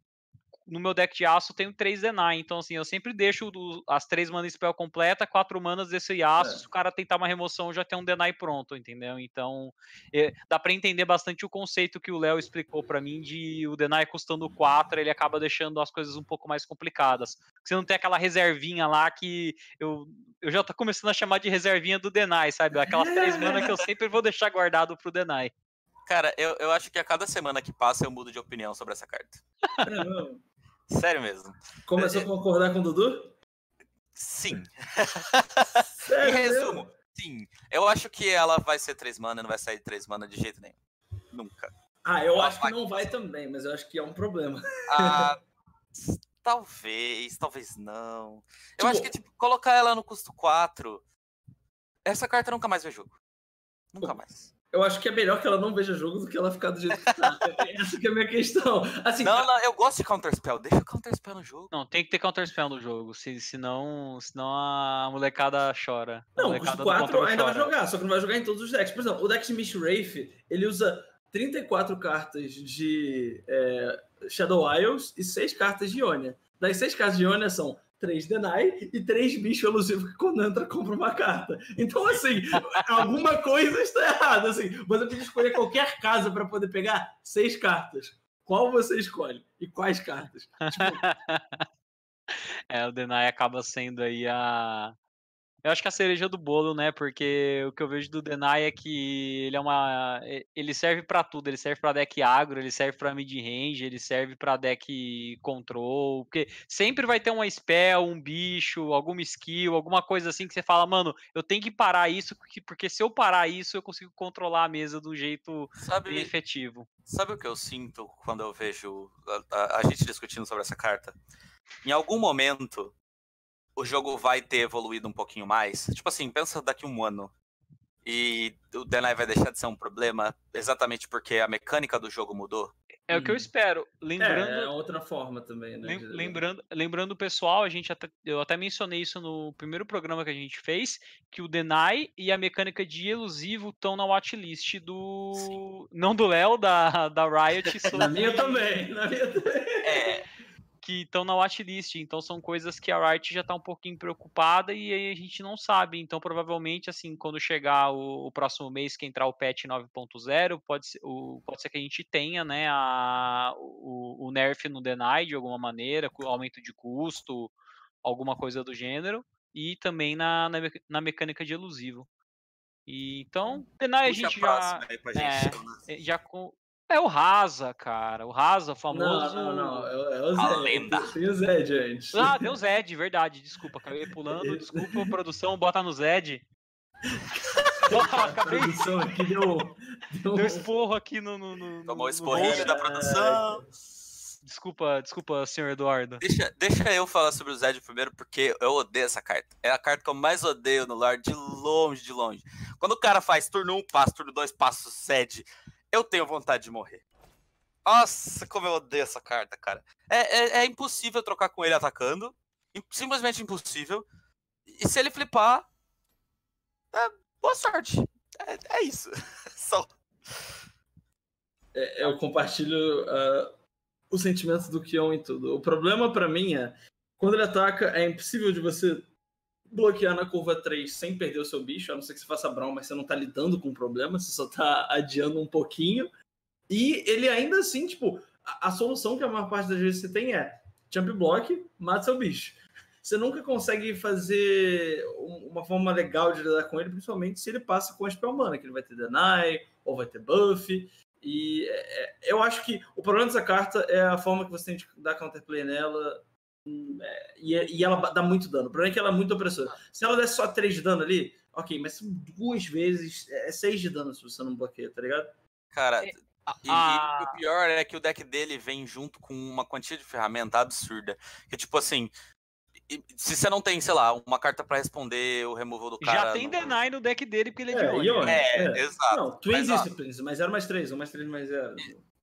no meu deck de aço tenho três Deny, então assim, eu sempre deixo do, as três manas spell completa, quatro manas desse aço, é. se o cara tentar uma remoção já tem um Deny pronto, entendeu? Então, é, dá para entender bastante o conceito que o Léo explicou para mim de o Deny custando quatro, ele acaba deixando as coisas um pouco mais complicadas. Você não tem aquela reservinha lá que eu, eu já tô começando a chamar de reservinha do Deny, sabe? Aquelas três manas que eu sempre vou deixar guardado pro Deny. Cara, eu, eu acho que a cada semana que passa eu mudo de opinião sobre essa carta. É, não. Sério mesmo. Começou a concordar com o Dudu? Sim. Sério? em resumo, sim. Eu acho que ela vai ser 3 mana, não vai sair de 3 mana de jeito nenhum. Nunca. Ah, eu ela acho que não vai também, mas eu acho que é um problema. Ah, talvez, talvez não. Eu tipo, acho que tipo, colocar ela no custo 4, essa carta nunca mais vê jogo. Nunca mais eu acho que é melhor que ela não veja jogo do que ela ficar do jeito que tá. Essa que é a minha questão. Assim, não, não, eu gosto de Counterspell. Deixa o Counterspell no jogo. Não, tem que ter Counterspell no jogo. Se, senão, senão a molecada chora. A não, molecada os 4 ainda chora. vai jogar, só que não vai jogar em todos os decks. Por exemplo, o deck de Mish Wraith, ele usa 34 cartas de é, Shadow Isles e 6 cartas de Ionia. Das 6 cartas de Ionia são três Deny e três bichos elusivos que quando entra compra uma carta. Então, assim, alguma coisa está errada. Assim, você pode escolher qualquer casa para poder pegar seis cartas. Qual você escolhe? E quais cartas? Tipo... é, o Deny acaba sendo aí a, eu acho que a cereja do bolo, né? Porque o que eu vejo do Denai é que ele é uma. Ele serve para tudo. Ele serve para deck agro, ele serve para mid range, ele serve para deck control. Porque sempre vai ter uma spell, um bicho, alguma skill, alguma coisa assim que você fala, mano, eu tenho que parar isso, porque, se eu parar isso, eu consigo controlar a mesa do jeito sabe, efetivo. Sabe o que eu sinto quando eu vejo a, a, a gente discutindo sobre essa carta? Em algum momento, o jogo vai ter evoluído um pouquinho mais. Tipo assim, pensa daqui um ano. E o Deny vai deixar de ser um problema exatamente porque a mecânica do jogo mudou. É hum. o que eu uhum. espero. Lembrando, é, é outra forma também, né? Lembrando, lembrando o pessoal, a gente até, eu até mencionei isso no primeiro programa que a gente fez, que o Deny e a mecânica de elusivo estão na watchlist do. Sim. Não do Léo, da, da Riot. na minha também, na minha também. É, que estão na watchlist. Então são coisas que a Riot já está um pouquinho preocupada e aí a gente não sabe. Então provavelmente assim, quando chegar o, o próximo mês que entrar o patch 9.0, pode ser, o, pode ser que a gente tenha, né, a, o, o nerf no deny de alguma maneira, com aumento de custo, alguma coisa do gênero, e também na, na, na mecânica de elusivo. E, então, deny a gente já, é, já É o Rasa, cara. O Rasa, famoso. Não, não, não. É, é o Zed. A lenda. Tem o Zed antes. Ah, tem o Zed, verdade. Desculpa, acabei pulando. Desculpa, produção, bota no Zed. acabei. A produção aqui deu. Deu, deu esporro aqui no. no, no Tomou esporrinho da produção. Desculpa, desculpa, senhor Eduardo. Deixa, deixa eu falar sobre o Zed primeiro, porque eu odeio essa carta. É a carta que eu mais odeio no lore, de longe, de longe. Quando o cara faz turno 1, um, passo, turno 2, passo, Zed, eu tenho vontade de morrer. Nossa, como eu odeio essa carta, cara. É, é, é impossível trocar com ele atacando. Simplesmente impossível. E se ele flipar. É, boa sorte. É, é isso. Só. É, eu compartilho uh, o sentimento do Kion em tudo. O problema para mim é, quando ele ataca, é impossível de você bloquear na curva 3 sem perder o seu bicho, a não ser que você faça Brown, mas você não tá lidando com o problema, você só tá adiando um pouquinho. E ele ainda assim, tipo, a, a solução que a maior parte das vezes você tem é jump block, mata seu bicho. Você nunca consegue fazer uma forma legal de lidar com ele, principalmente se ele passa com a Spell Mana, que ele vai ter Deny, ou vai ter Buff. E é, é, eu acho que o problema dessa carta é a forma que você tem de dar counterplay nela. Hum, é, e, e, ela dá muito dano. O problema é que ela é muito opressora. Se ela der só 3 de dano ali, ok, mas duas vezes é 6 de dano se você não bloqueia, tá ligado? Cara, e, e, o pior é que o deck dele vem junto com uma quantia de ferramenta absurda. Que tipo assim, se você não tem, sei lá, uma carta para responder o removal do cara. Já tem no... Deny no deck dele, porque ele é, é de Ione. É, é, exato. Não, Twin mas, Disciplines, mas 0 mais 3, 1 mais 3 mais 0.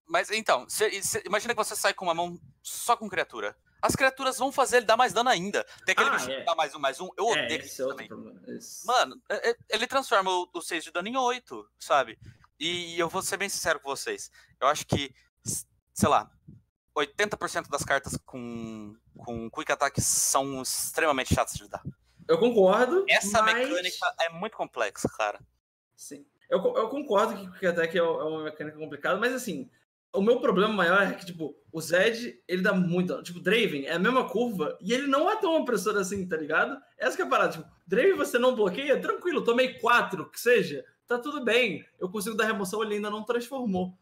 Mas então, cê, cê, imagina que você sai com uma mão só com criatura. As criaturas vão fazer ele dar mais dano ainda. Tem aquele ah, bicho é. que dá mais um, mais um. Eu é, odeio isso é também. Mano, é, ele transforma o, 6 de dano em 8, sabe? E eu vou ser bem sincero com vocês. Eu acho que, sei lá, 80% das cartas com, com Quick Attack são extremamente chatas de lidar. Eu concordo. Essa mas... mecânica é muito complexa, cara. Sim. Eu, eu concordo que Quick Attack é, é uma mecânica complicada, mas assim, o meu problema maior é que, tipo, o Zed, ele dá muito. Tipo, Draven é a mesma curva e ele não é tão opressor assim, tá ligado? Essa que é a parada. Tipo, Draven você não bloqueia, tranquilo, tomei 4, que seja, tá tudo bem. Eu consigo dar remoção, ele ainda não transformou.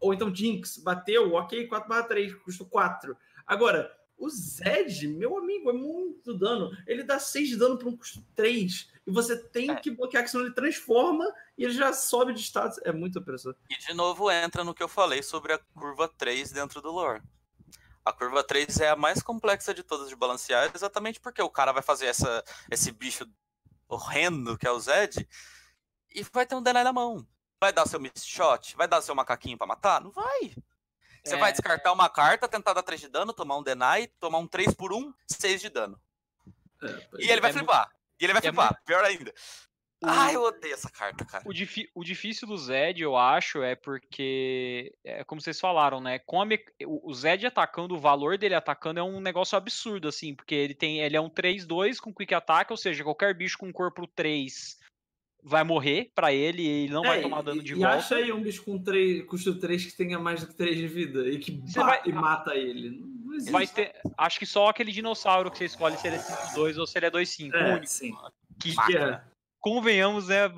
Ou então Jinx, bateu, ok, 4 barra 3, custa 4. Agora, o Zed, meu amigo, é muito dano. Ele dá 6 de dano para um custo 3. E você tem é. que bloquear, que senão ele transforma e ele já sobe de status. É muito opressor. E de novo entra no que eu falei sobre a curva 3 dentro do lore. A curva 3 é a mais complexa de todas de balancear, exatamente porque o cara vai fazer essa, esse bicho horrendo que é o Zed e vai ter um deny na mão. Vai dar seu miss shot? Vai dar seu macaquinho para matar? Não vai. Você é... vai descartar uma carta, tentar dar 3 de dano, tomar um deny, tomar um 3 por 1, 6 de dano. É, e ele vai é flipar. E ele vai é flipar, muito... pior ainda. O... Ah, eu odeio essa carta, cara. O, dif... o, difícil do Zed, eu acho, é porque, é como vocês falaram, né? Com me... O Zed atacando, o valor dele atacando é um negócio absurdo, assim, porque ele tem. Ele é um 3-2 com quick attack, ou seja, qualquer bicho com corpo 3 vai morrer para ele e ele não é, vai tomar dano de e volta. E acha aí um bicho com 3, custo 3 que tenha mais do que 3 de vida e que vai... e mata ele. Existe. Vai ter, acho que só aquele dinossauro que você escolhe se ele é 5-2 ou se ele é 2-5. É, único, sim. Que, que é. convenhamos, é,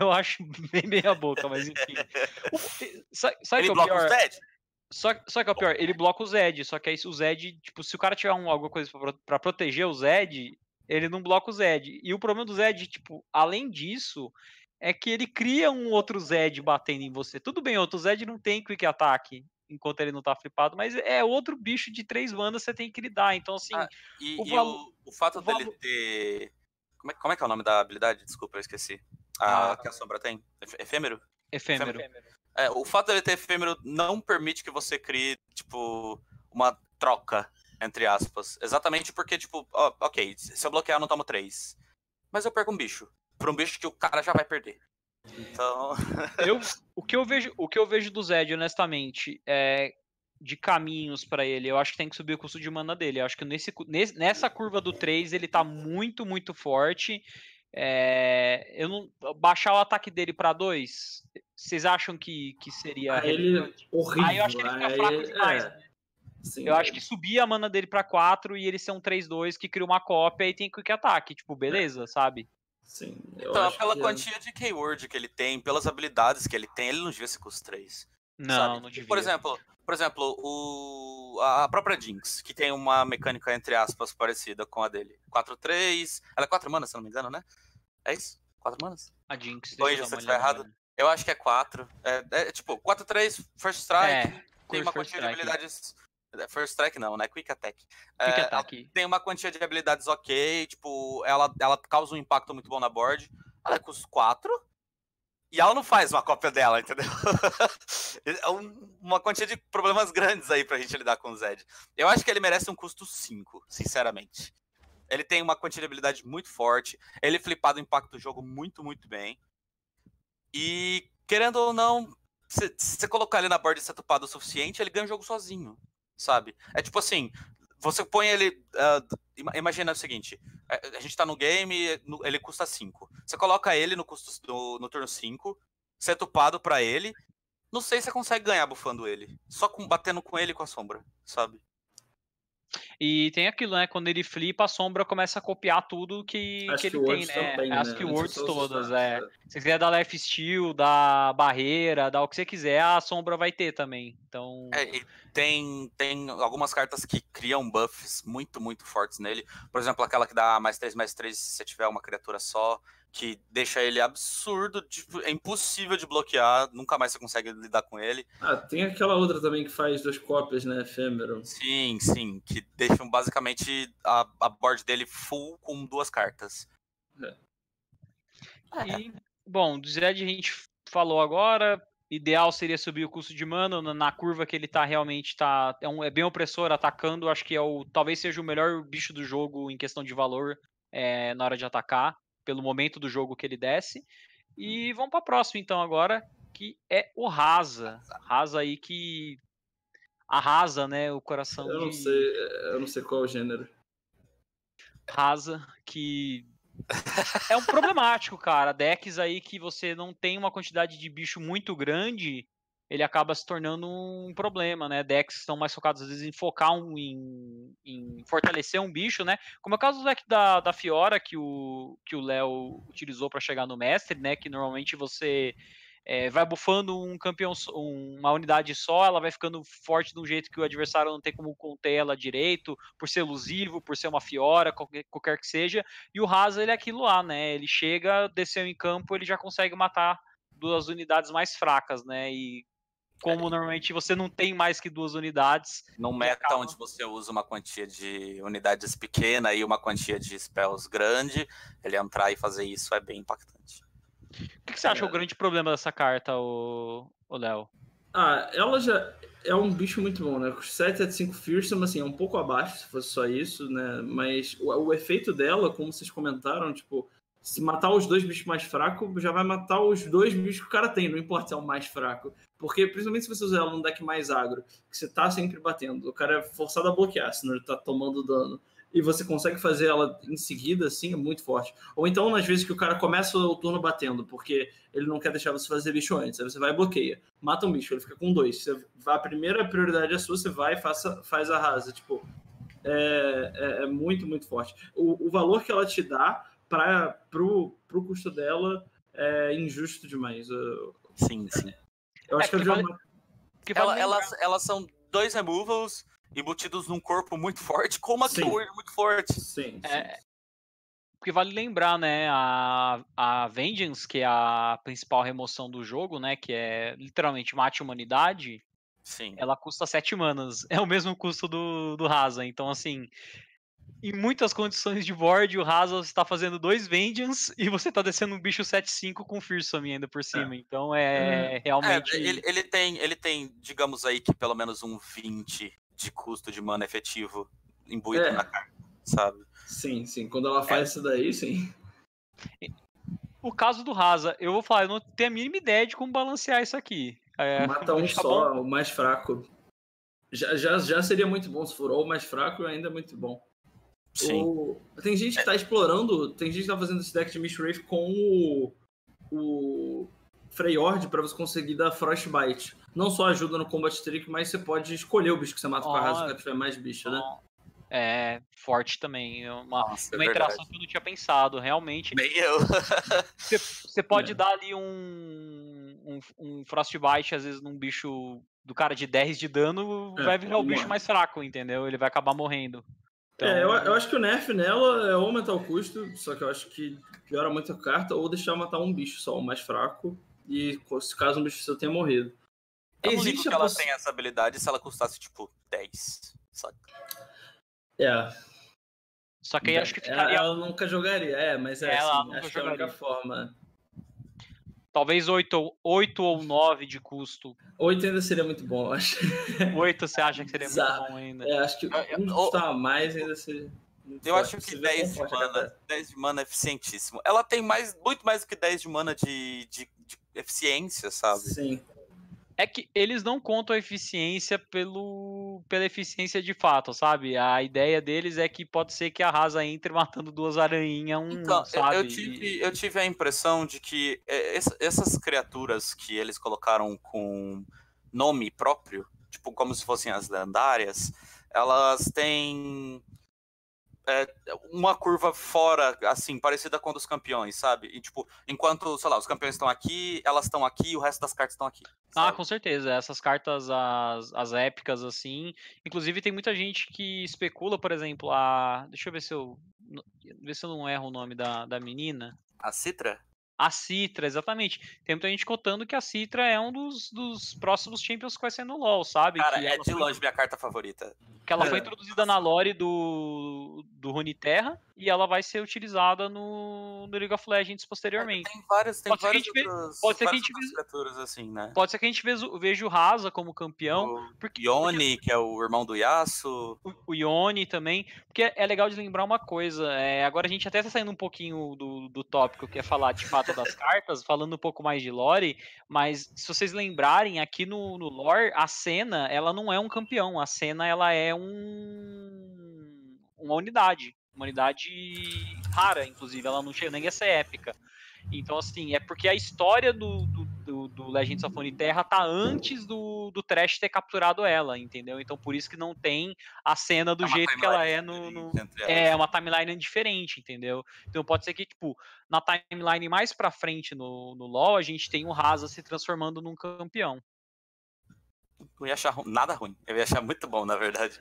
eu acho bem meia boca, mas enfim. sabe, sabe ele que é o pior? Só, só que é o pior, ele bloca o Zed, só que aí o Zed, tipo, se o cara tiver um, alguma coisa pra, pra proteger o Zed, ele não bloca o Zed. E o problema do Zed, tipo, além disso, é que ele cria um outro Zed batendo em você. Tudo bem, outro Zed não tem quick attack enquanto ele não tá flipado, mas é outro bicho de três bandas você tem que lidar. Então, assim. Ah, e, o, e o, o, fato o dele ter. Como é, como é, que é o nome da habilidade? Desculpa, eu esqueci. Ah, ah que a sombra tem? Efêmero? Efêmero. É, o fato dele ter efêmero não permite que você crie, tipo, uma troca entre aspas. Exatamente porque, tipo, ó, ok, se eu bloquear, eu não tomo 3. Mas eu perco um bicho. Pra um bicho que o cara já vai perder. Então. eu, o, que eu vejo, o que eu vejo do Zed, honestamente, é de caminhos para ele. Eu acho que tem que subir o custo de mana dele. Eu acho que nesse, nessa curva do 3 ele tá muito, muito forte. É, eu não baixar o ataque dele para 2, vocês acham que, que seria ah, ele horrível. Aí eu acho que ele fica fraco demais. É. Sim, eu é. acho que subir a mana dele pra 4 e ele ser um 3-2 que cria uma cópia e tem quick attack. Tipo, beleza, é. sabe? Sim. então, pela que... É. quantia de keyword que ele tem, pelas habilidades que ele tem, ele não devia ser com os 3. Não, sabe? não devia. Por exemplo, por exemplo, o, a própria Jinx, que tem uma mecânica, entre aspas, parecida com a dele. 4-3. Ela é 4 manas, se não me engano, né? É isso? 4 manas? A Jinx. Oi, se eu estiver errado. né? Eu acho que é 4. É, é tipo, 4-3, First Strike. É, tem uma quantia é, First Strike não, né? Quick Attack. Quick É, Attack. tem uma quantia de habilidades ok, tipo, ela, ela causa um impacto muito bom na board. Ela custa 4 e ela não faz uma cópia dela, entendeu? é um- uma quantia de problemas grandes aí pra gente lidar com o Zed. Eu acho que ele merece um custo 5, sinceramente. Ele tem uma quantia de habilidade muito forte, ele flipado impacta o jogo muito, muito bem. E, querendo ou não, se você colocar ele na board e setupado o suficiente, ele ganha o jogo sozinho, sabe? É tipo assim, você põe ele. ima- imagina o seguinte: a, gente tá no game, ele custa 5. Você coloca ele no, custo, no, no turno 5, setupado pra ele. Não sei se você consegue ganhar bufando ele. Só com, batendo com ele com a sombra, sabe? E tem aquilo, né? Quando ele flipa, a sombra começa a copiar tudo que, As que ele tem, né? também, As né? keywords todas, sabe, é. Se você quiser dar life steal, dar barreira, dar o que você quiser, a sombra vai ter também. Então. É, e tem, tem algumas cartas que criam buffs muito, muito fortes nele. Por exemplo, aquela que dá mais 3, mais 3 se você tiver uma criatura só, que deixa ele absurdo, tipo, é impossível de bloquear, nunca mais você consegue lidar com ele. Ah, tem aquela outra também que faz duas cópias, né? Efêmero. Sim, sim, que deixam basicamente a, a board dele full com duas cartas. E, bom, do Zed a gente falou agora. Ideal seria subir o custo de mana na, na curva que ele tá realmente tá é, um- é bem opressor atacando. Acho que é o talvez seja o melhor bicho do jogo em questão de valor é, na hora de atacar pelo momento do jogo que ele desce. E vamos para próximo então agora que é o Rasa. Rasa aí que arrasa, né, o coração Eu não de sei, eu não sei qual é o gênero. rasa que é um problemático, cara. Decks aí que você não tem uma quantidade de bicho muito grande, ele acaba se tornando um problema, né? Decks estão mais focados às vezes em focar um, em, em fortalecer um bicho, né? Como é o caso do deck da, da Fiora que o que o Léo utilizou para chegar no mestre, né? Que normalmente você é, vai bufando um campeão, um- uma unidade só, ela vai ficando forte de um jeito que o adversário não tem como conter ela direito, por ser elusivo, por ser uma Fiora, qualquer, qualquer que seja. E o Rasa, ele é aquilo lá, né? Ele chega, desceu em campo, ele já consegue matar duas unidades mais fracas, né? E como normalmente você não tem mais que duas unidades, Num meta onde você usa uma quantia de unidades pequena e uma quantia de spells grande, ele entrar e fazer isso é bem impactante. o que, que você acha É. o grande problema dessa carta, o Léo? Ah, ela já é um bicho muito bom, né? 7 a 5 Fearsome, assim, é um pouco abaixo, se fosse só isso, né? Mas o, o efeito dela, como vocês comentaram, tipo, se matar os dois bichos mais fracos, já vai matar os dois bichos que o cara tem, não importa se é o mais fraco. Porque, principalmente se você usar ela num deck mais agro, que você tá sempre batendo, o cara é forçado a bloquear, senão ele tá tomando dano. E você consegue fazer ela em seguida, assim, é muito forte. Ou então, nas vezes que o cara começa o turno batendo, porque ele não quer deixar você fazer bicho antes, aí você vai e bloqueia. Mata um bicho, ele fica com dois. Você a primeira prioridade é sua, você vai e faça, faz a rasa. Tipo, é, é, é muito, muito forte. O, o valor que ela te dá para pro, pro custo dela é injusto demais. Eu, Sim, sim. eu acho É, que já vale- Porque vale Ela- lembrar- elas, elas são dois removals embutidos num corpo muito forte com uma Sim. keyword muito forte. Sim, sim. É, porque vale lembrar, né, a, a Vengeance, que é a principal remoção do jogo, né, que é literalmente mate a humanidade, Sim. ela custa 7 manas. É o mesmo custo do, do Rasa. Então, assim, em muitas condições de board, o Rasa está fazendo dois Vengeance e você está descendo um bicho 7-5 com Fearsome ainda por cima. Então, é, É, realmente... ele, ele tem, ele tem, digamos aí, que pelo menos um 20 de custo de mana efetivo imbuído É. na carta, sabe? Sim, sim. Quando ela faz isso daí, sim. O caso do Rasa, eu vou falar, eu não tenho a mínima ideia de como balancear isso aqui. É, Mata um só, bom. o mais fraco. Já, já, já seria muito bom se for ou o mais fraco, ainda é muito bom. Sim. O- Tem gente que tá explorando, tem gente que tá fazendo esse deck de Mistwraith com o, o Freyord pra você conseguir dar Frostbite. Não só ajuda no Combat Trick, mas você pode escolher o bicho que você mata com a raça que tiver mais bicho, né? é forte também. É uma, Nossa, uma é interação que eu não tinha pensado, realmente. Nem eu. Você pode é. dar ali um, um, um Frostbite, às vezes, num bicho do cara de 10 de dano, é, vai virar o bicho mais fraco, entendeu? Ele vai acabar morrendo. Então... É, eu, eu, acho que o nerf nela é aumentar o custo, só que eu acho que piora muito a carta, ou deixar matar um bicho só, o mais fraco, e se caso um bicho seu tenha morrido. Eu Existe não que ela poss... tem essa habilidade se ela custasse, tipo, 10, saca? É. Só que aí acho que ficaria... Ela nunca jogaria, é, mas é, ela assim, acho jogaria. que é a única forma. Talvez 8, 8 ou 9 de custo. 8 ainda seria muito bom, eu acho. 8 você acha que seria muito bom ainda? É, acho que um custar mais ainda seria. Eu acho que 10 de mana, 10 de mana é eficientíssimo. Ela tem mais, muito mais do que 10 de mana de, de, de eficiência, sabe? Sim. É que eles não contam a eficiência pelo, pela eficiência de fato, sabe? A ideia deles é que pode ser que a Rasa entre matando duas aranhinhas, um, então, sabe? Eu tive, eu tive a impressão de que é, essas criaturas que eles colocaram com nome próprio, tipo como se fossem as lendárias, elas têm é, uma curva fora, assim, parecida com a dos campeões, sabe? E, tipo, enquanto, sei lá, os campeões estão aqui, elas estão aqui e o resto das cartas estão aqui. Ah, sabe? Ah, com certeza. Essas cartas, as, as épicas, assim. Inclusive, tem muita gente que especula, por exemplo, a. Deixa eu ver se eu. Ver se eu não erro o nome da, da menina. A Citra? A Citra, exatamente. Tem muita gente contando que a Citra é um dos, dos próximos Champions que vai ser no LoL, sabe? Cara, que é de longe minha carta favorita. Que ela foi introduzida na lore do, do Runeterra e ela vai ser utilizada no, no League of Legends posteriormente. Tem várias, tem pode várias outras, pode ser que a gente veja, assim, né? Pode ser que a gente veja, veja o Rasa como campeão. O porque, Yone, porque... que é o irmão do Yasuo. O, o Yone também. Porque é legal de lembrar uma coisa. É, agora a gente até tá saindo um pouquinho do, do tópico que é falar de fato das cartas, falando um pouco mais de lore, mas se vocês lembrarem, aqui no, no lore, a cena, ela não é um campeão. A cena, ela é um uma unidade. Uma unidade rara, inclusive, ela não chega nem a ser épica. Então, assim, é porque a história do, do, do, do Legends of Terra tá antes do, do Trash ter capturado ela, entendeu? Então, por isso que não tem a cena do é jeito que ela é no. no... É uma timeline diferente, entendeu? Então, pode ser que, tipo, na timeline mais pra frente no, no LoL, a gente tem o Rasa se transformando num campeão. Eu ia achar nada ruim. Eu ia achar muito bom, na verdade.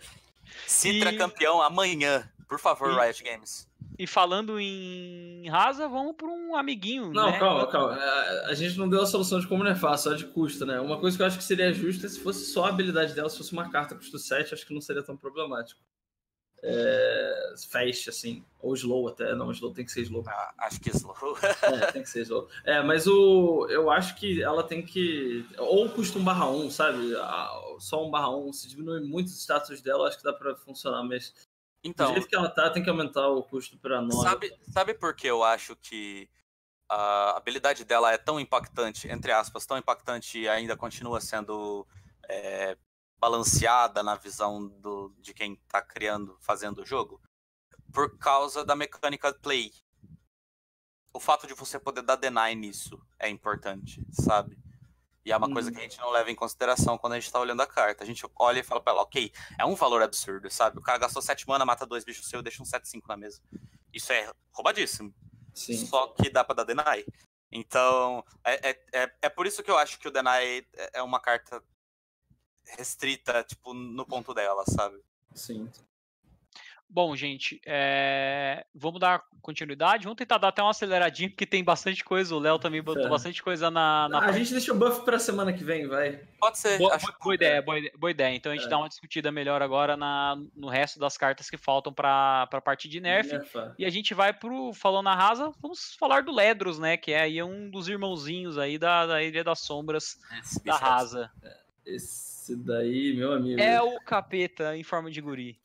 Citra e... campeão amanhã. Por favor, e... Riot Games. E falando em rasa, vamos para um amiguinho. Não, né? calma, calma. A, a, gente não deu a solução de como não é fácil, só de custo, né? Uma coisa que eu acho que seria justa é se fosse só a habilidade dela, se fosse uma carta custo 7, acho que não seria tão problemático. É, fast, assim, ou slow até, não, slow tem que ser slow. Ah, acho que slow. é, tem que ser slow. É, mas o, eu acho que ela tem que, ou custa um barra 1, sabe? Só um barra 1, se diminui muito os status dela, acho que dá para funcionar, mas então, do jeito que ela tá, tem que aumentar o custo para nós. Sabe, sabe por que eu acho que a habilidade dela é tão impactante, entre aspas, tão impactante e ainda continua sendo é, balanceada na visão do, de quem tá criando, fazendo o jogo? Por causa da mecânica play. O fato de você poder dar deny nisso é importante, sabe? E é uma coisa que a gente não leva em consideração quando a gente tá olhando a carta. A gente olha e fala pra ela, ok, é um valor absurdo, sabe? O cara gastou 7 mana, mata dois bichos seus, deixa um 7-5 na mesa. Isso é roubadíssimo. Sim. Só que dá pra dar deny. Então, é, é, é, é, por isso que eu acho que o deny é, é uma carta restrita, tipo, no ponto dela, sabe? Sim. Bom, gente, é... vamos dar continuidade. Vamos tentar dar até uma aceleradinha, porque tem bastante coisa. O Léo também botou é. bastante coisa na. na ah, a gente deixa o buff para a semana que vem, vai. Pode ser. Boa, boa, boa ideia, boa, boa, ideia. Então a gente é. dá uma discutida melhor agora na, no resto das cartas que faltam para a parte de nerf. Nerfa. E a gente vai pro Falando na Rasa. Vamos falar do Ledros, né? Que é aí um dos irmãozinhos aí da, da Ilha das Sombras Esse da Rasa. É, esse daí, meu amigo. É o capeta em forma de guri.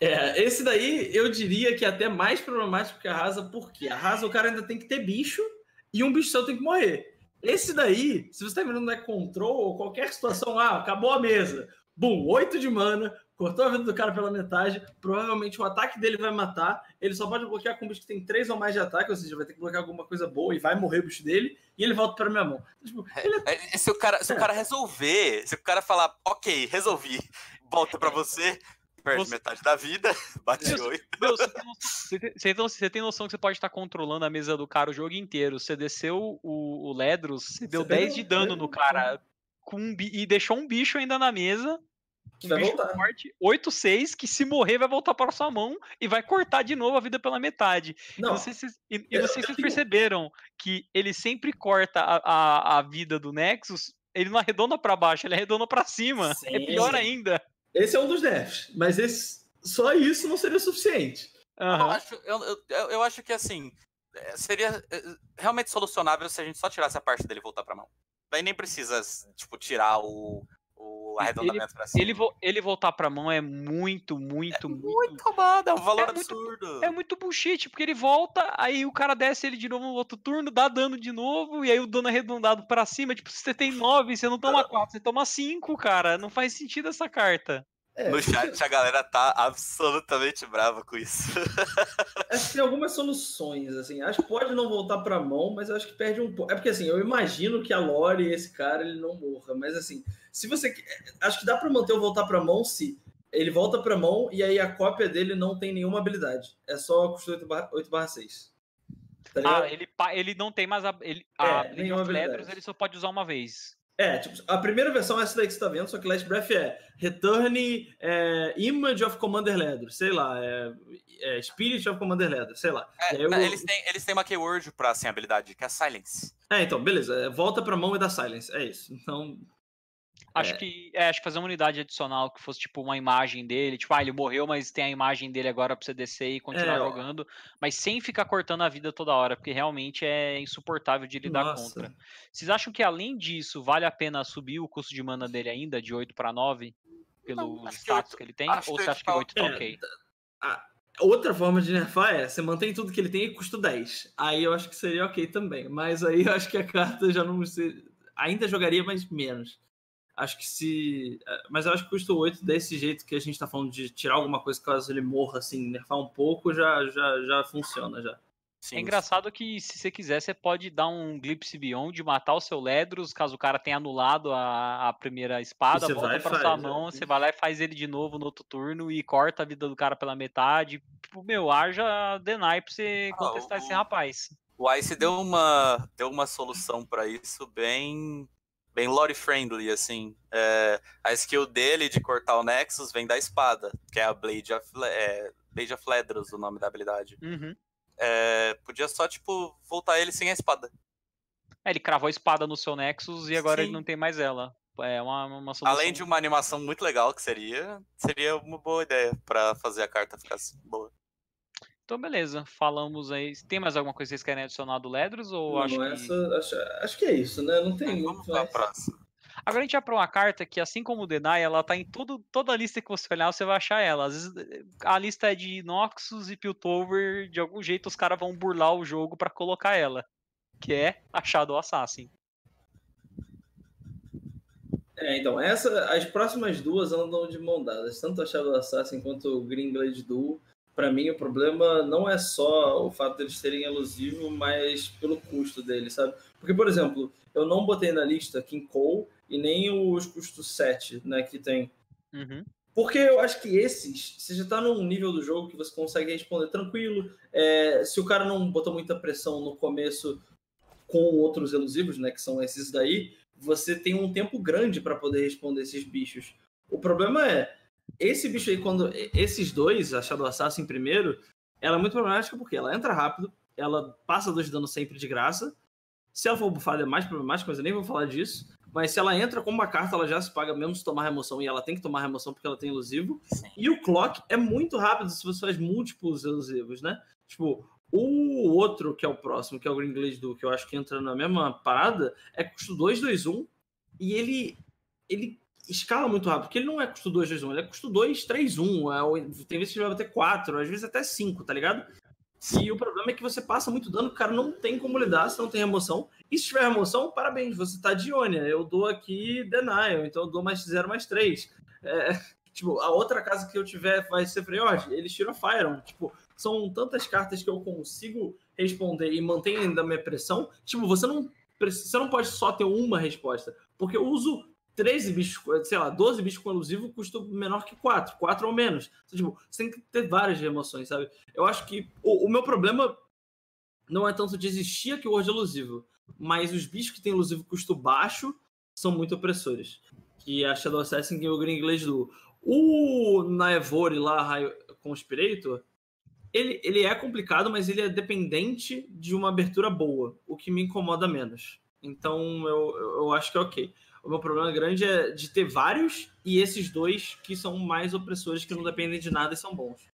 É, esse daí eu diria que é até mais problemático que a Rasa, porque a Rasa o cara ainda tem que ter bicho e um bicho seu tem que morrer. Esse daí, se você tá vendo no control ou qualquer situação, ah, acabou a mesa, bum, 8 de mana, cortou a vida do cara pela metade, provavelmente o ataque dele vai matar, ele só pode bloquear com um bicho que tem 3 ou mais de ataque, ou seja, vai ter que bloquear alguma coisa boa e vai morrer o bicho dele, e ele volta para minha mão. Tipo, é... É, se o cara, se é. o cara resolver, se o cara falar, ok, resolvi, volta para você, perde você... metade da vida, bate oito. Você, você, tem noção que você pode estar controlando a mesa do cara o jogo inteiro. Você desceu o, o Ledros, você deu 10 de dano no cara com um, e deixou um bicho ainda na mesa. Um vai voltar. forte, 8-6, que se morrer vai voltar para sua mão e vai cortar de novo a vida pela metade. Não. Não sei se, e, e vocês perceberam que ele sempre corta a, a, a vida do Nexus ele não arredonda para baixo, ele arredonda para cima. É Sim. É pior ainda. Esse é um dos nerfs, mas esse, só isso não seria suficiente. Uhum. Eu, acho, eu, eu, eu, acho que assim, é, seria é, realmente solucionável se a gente só tirasse a parte dele voltar pra mão. Daí nem precisa, tipo, tirar o, o arredondamento ele, pra cima. Ele, ele voltar pra mão é muito, muito, é muito. Muito roubado, é um valor é absurdo. Muito, é muito bullshit, porque ele volta, aí o cara desce ele de novo no outro turno, dá dano de novo, e aí o dano arredondado pra cima. Tipo, se você tem 9, você não toma 4, você toma 5, cara. Não faz sentido essa carta. É. No chat a galera tá absolutamente brava com isso. acho que tem algumas soluções, assim. Acho que pode não voltar pra mão, mas eu acho que perde um pouco. É porque, assim, eu imagino que a Lore e esse cara ele não morra. Mas, assim, se você. Acho que dá pra manter o voltar pra mão se ele volta pra mão e aí a cópia dele não tem nenhuma habilidade. É só custo 8/6. Tá ah, ele, ele não tem mais a. Ele, é, a of Ledros, ele só pode usar uma vez. É, tipo, a primeira versão é essa daí que você tá vendo, só que Last Breath é Return é, Image of Commander Leather, sei lá, é, é Spirit of Commander Leather, sei lá. É, eu... eles, têm, eles têm uma keyword pra assim, habilidade, que é Silence. É, então, beleza. É, volta pra mão e dá Silence, é isso. Então, Acho é. que é, acho que fazer uma unidade adicional que fosse tipo uma imagem dele, tipo, ah, ele morreu, mas tem a imagem dele agora pra você descer e continuar é, jogando, mas sem ficar cortando a vida toda hora, porque realmente é insuportável de lidar Nossa. contra. Vocês acham que além disso, vale a pena subir o custo de mana dele ainda de 8 para 9 pelo Não, status que, que, ele tem? Ou você acha que 8 tá, tá ok? A outra forma de nerfar é você mantém tudo que ele tem e custa 10. Aí eu acho que seria ok também. Mas aí eu acho que a carta já não. Ainda jogaria, mas menos. Acho que se. Eh, mas eu acho que custa 8 desse jeito que a gente tá falando de tirar alguma coisa caso ele morra, assim, nerfar um pouco, já, já, já funciona já. Sim, é engraçado que se você quiser, você pode dar um Glimpse Beyond, matar o seu Ledros, caso o cara tenha anulado a, a primeira espada, volta pra sua mão, é. você vai lá e faz ele de novo no outro turno e corta a vida do cara pela metade. Tipo, meu, haja deny pra você ah, contestar o, esse rapaz. O Ice deu uma, deu uma solução para isso bem bem lore friendly, assim. É, a skill dele de cortar o Nexus vem da espada, que é a Blade of, é, Blade of Ledros, o nome da habilidade. Uhum. É, podia só, tipo, voltar ele sem a espada. É, ele cravou a espada no seu Nexus e agora Sim. ele não tem mais ela. É uma, uma solução. Além de uma animação muito legal que seria, seria uma boa ideia para fazer a carta ficar boa. Então, beleza. Falamos aí. Tem mais alguma coisa que vocês querem adicionar do Ledros? Ou não, acho, essa, que... Acho, acho, que é isso, né? Não tem muito. Vamos mais. próxima. Agora a gente vai para uma carta que, assim como o Deny, ela tá em todo, toda a lista que você olhar, você vai achar ela. Às vezes a lista é de Noxus e Piltover, de algum jeito os caras vão burlar o jogo para colocar ela. Que é a Shadow Assassin. É, então, essa, as próximas duas andam de mão dadas, tanto a Shadow Assassin quanto o Green Blade Duel para mim o problema não é só o fato deles terem elusivo, mas pelo custo deles, sabe? Porque, por exemplo, eu não botei na lista King Cole e nem os custos 7, né, que tem. Uhum. Porque eu acho que esses, você já tá num nível do jogo que você consegue responder tranquilo. É, se o cara não botou muita pressão no começo com outros elusivos, né, que são esses daí, você tem um tempo grande para poder responder esses bichos. O problema é, esse bicho aí, quando. Esses dois, a Shadow Assassin primeiro, ela é muito problemática porque ela entra rápido, ela passa dois danos sempre de graça. Se ela for bufada é mais problemática, mas eu nem vou falar disso. Mas se ela entra com uma carta, ela já se paga mesmo se tomar remoção. E ela tem que tomar remoção porque ela tem elusivo. Sim. E o clock é muito rápido se você faz múltiplos elusivos, né? Tipo, o outro, que é o próximo, que é o Green Glade do que eu acho que entra na mesma parada, é custo 2, 2, 1. E ele, ele escala muito rápido, porque ele não é custo 2, 2, 1, ele é custo 2, 3, 1. É, tem vezes que ele vai bater 4, às vezes até 5, tá ligado? E o problema é que você passa muito dano, o cara não tem como lidar se não tem remoção. E se tiver remoção, parabéns, você tá de Ionia. Eu dou aqui Denial, então eu dou mais 0, mais 3. É, tipo, a outra casa que eu tiver vai ser Freord, eles tiram Fire. Tipo, são tantas cartas que eu consigo responder e manter ainda a minha pressão. Tipo, você não, você não pode só ter uma resposta, porque eu uso 13 bichos, sei lá, 12 bichos com elusivo custa menor que 4, 4 ou menos. Então, tipo, você tem que ter várias emoções, sabe? Eu acho que o, o meu problema não é tanto de existir aqui o Word elusivo, mas os bichos que têm elusivo custo baixo são muito opressores. Que a Shadow Assassin e o Green Glaze do. O Naevori lá, Conspirator, ele, ele é complicado, mas ele é dependente de uma abertura boa, o que me incomoda menos. Então eu, eu acho que é ok. O meu problema grande é de ter vários e esses dois que são mais opressores, que não dependem de nada e são bons.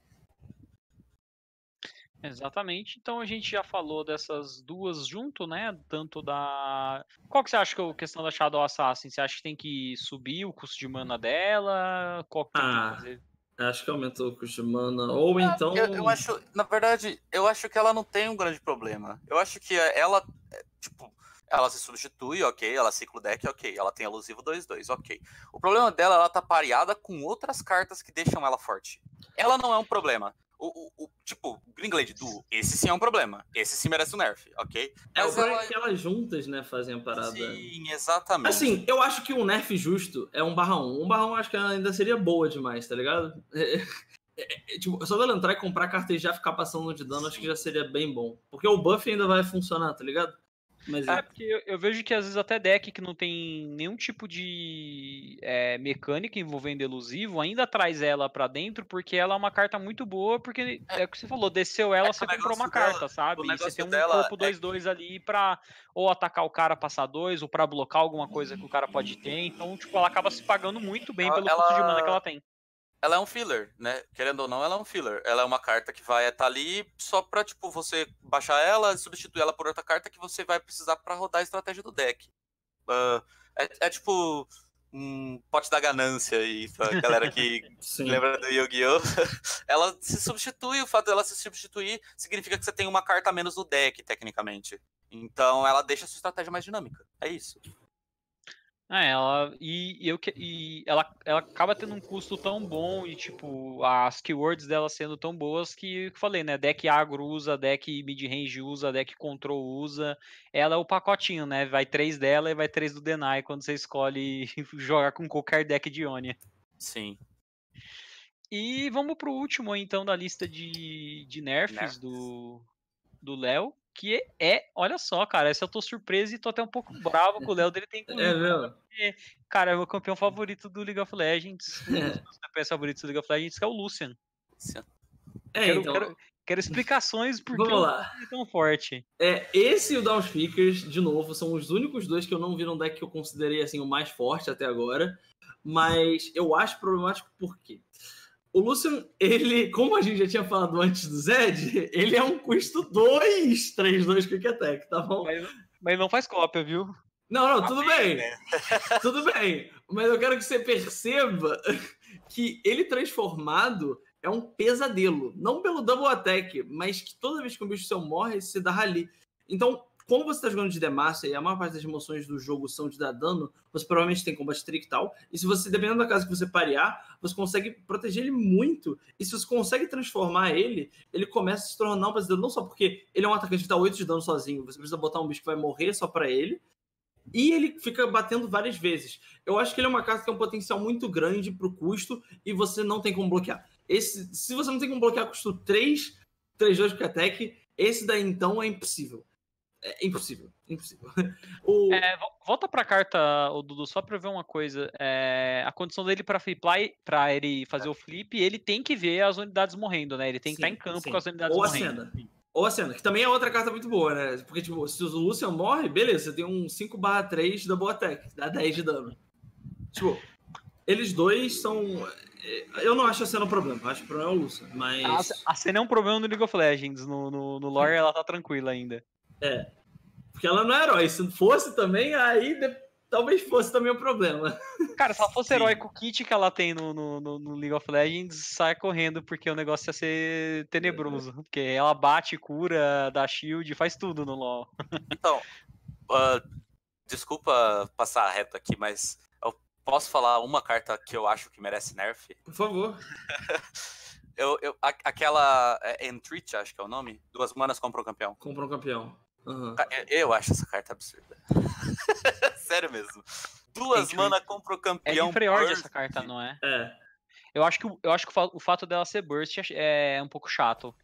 Exatamente. Então a gente já falou dessas duas junto, né? Tanto da. Qual que você acha que é a questão da Shadow Assassin? Você acha que tem que subir o custo de mana dela? Qual que ah, tem que fazer? Acho que aumentou o custo de mana. Ou ah, então. Eu, eu, acho, na verdade, eu acho que ela não tem um grande problema. Eu acho que ela, tipo, ela se substitui, ok. Ela ciclo deck, ok. Ela tem elusivo 2-2, ok. O problema dela, ela tá pareada com outras cartas que deixam ela forte. Ela não é um problema. O, o, o tipo, Gringlade Duo, esse sim é um problema. Esse sim merece um nerf, ok? É Mas o ela... que elas juntas, né, fazem a parada. Sim, exatamente. Assim, eu acho que um nerf justo é um barra 1. Um barra 1 acho que ainda seria boa demais, tá ligado? É, é, é, tipo, só dela entrar e comprar carta e já ficar passando de dano, sim. acho que já seria bem bom. Porque o buff ainda vai funcionar, tá ligado? Mas é, é, porque eu, eu, vejo que às vezes até deck que não tem nenhum tipo de é, mecânica envolvendo elusivo ainda traz ela para dentro porque ela é uma carta muito boa, porque é, é o que você falou, desceu ela, é você comprou uma dela, carta, sabe? E você tem um dela corpo 2-2 é... ali pra ou atacar o cara, passar dois, ou para blocar alguma coisa que o cara pode ter. Então, tipo, ela acaba se pagando muito bem ela, pelo custo de mana que ela tem ela é um filler, né? Querendo ou não, ela é um filler. Ela é uma carta que vai estar ali só pra, tipo, você baixar ela, substituir ela por outra carta que você vai precisar para rodar a estratégia do deck. Uh, é, é, tipo um pote da ganância aí, pra galera que lembra do Yu-Gi-Oh! ela se substitui, o fato dela se substituir significa que você tem uma carta a menos no deck, tecnicamente. Então ela deixa a sua estratégia mais dinâmica. É isso. É, ela e, eu e ela, ela acaba tendo um custo tão bom e tipo as keywords dela sendo tão boas que eu falei, né? Deck agro usa, deck mid range usa, deck control usa. Ela é o pacotinho, né? Vai três dela e vai três do Denai quando você escolhe jogar com qualquer deck de Ionia. Sim. E vamos pro último então da lista de, de nerfs, nerfs. do do Léo que é, olha só, cara, essa eu tô surpreso e tô até um pouco bravo com o Léo dele tem É? Porque, cara, é o campeão favorito do League of Legends, um dos campeões favoritos do League of Legends, que é o Lucian. É, quero, então... quero, quero explicações por que é tão forte. É, esse e o Downspeakers, de novo, são os únicos dois que eu não vi num deck que eu considerei assim o mais forte até agora. Mas eu acho problemático porque o Lucian, ele, como a gente já tinha falado antes do Zed, ele é um custo 2, 3-2 Quick Attack, tá bom? Mas, mas não faz cópia, viu? Não, não, tudo bem. Né? tudo bem. Mas eu quero que você perceba que ele transformado é um pesadelo. Não pelo double attack, mas que toda vez que um bicho seu morre, você dá rally. Então, como você está jogando de Demacia e a maior parte das emoções do jogo são de dar dano, você provavelmente tem combate trick e tal. E se você, dependendo da casa que você parear, você consegue proteger ele muito. E se você consegue transformar ele, ele começa a se tornar um pesadelo, não só porque ele é um atacante que dá 8 de dano sozinho, você precisa botar um bicho que vai morrer só para ele. E ele fica batendo várias vezes. Eu acho que ele é uma carta que tem um potencial muito grande pro custo e você não tem como bloquear. Esse, se você não tem como bloquear custo 3, 3 2 com attack, esse daí então é impossível. É impossível, impossível. O... É, volta pra carta, o Dudu, só pra ver uma coisa. É, a condição dele pra flipar, pra ele fazer o flip, ele tem que ver as unidades morrendo, né? Ele tem que estar em campo sim. com as unidades Ou morrendo. A cena. Ou a cena, que também é outra carta muito boa, né? Porque, tipo, se o Lucian morre, beleza, você tem um 5/3 double attack, dá 10 de dano. Tipo, eles dois são. É, eu não acho a cena um problema, acho que o problema é o Lucian, mas. A, a cena é um problema no League of Legends, no, no, no lore ela tá tranquila ainda. É. Porque ela não é herói. Se fosse também, aí de... talvez fosse também o um problema. Cara, se ela fosse Sim. herói com o kit que ela tem no, no, no, League of Legends, sai correndo, porque o negócio ia ser tenebroso. Porque ela bate, cura, dá shield, faz tudo no LoL. Então, uh, desculpa passar reto aqui, mas eu posso falar uma carta que eu acho que merece nerf? Por favor. eu, eu, aquela é, Entreat, acho que é o nome. Duas manas compra um campeão. Compra um campeão. Uhum. Eu acho essa carta absurda. Sério mesmo. Duas mana compra o campeão. É inferior essa carta, não é? É. Eu acho que, eu acho que o fato dela ser burst é um pouco chato.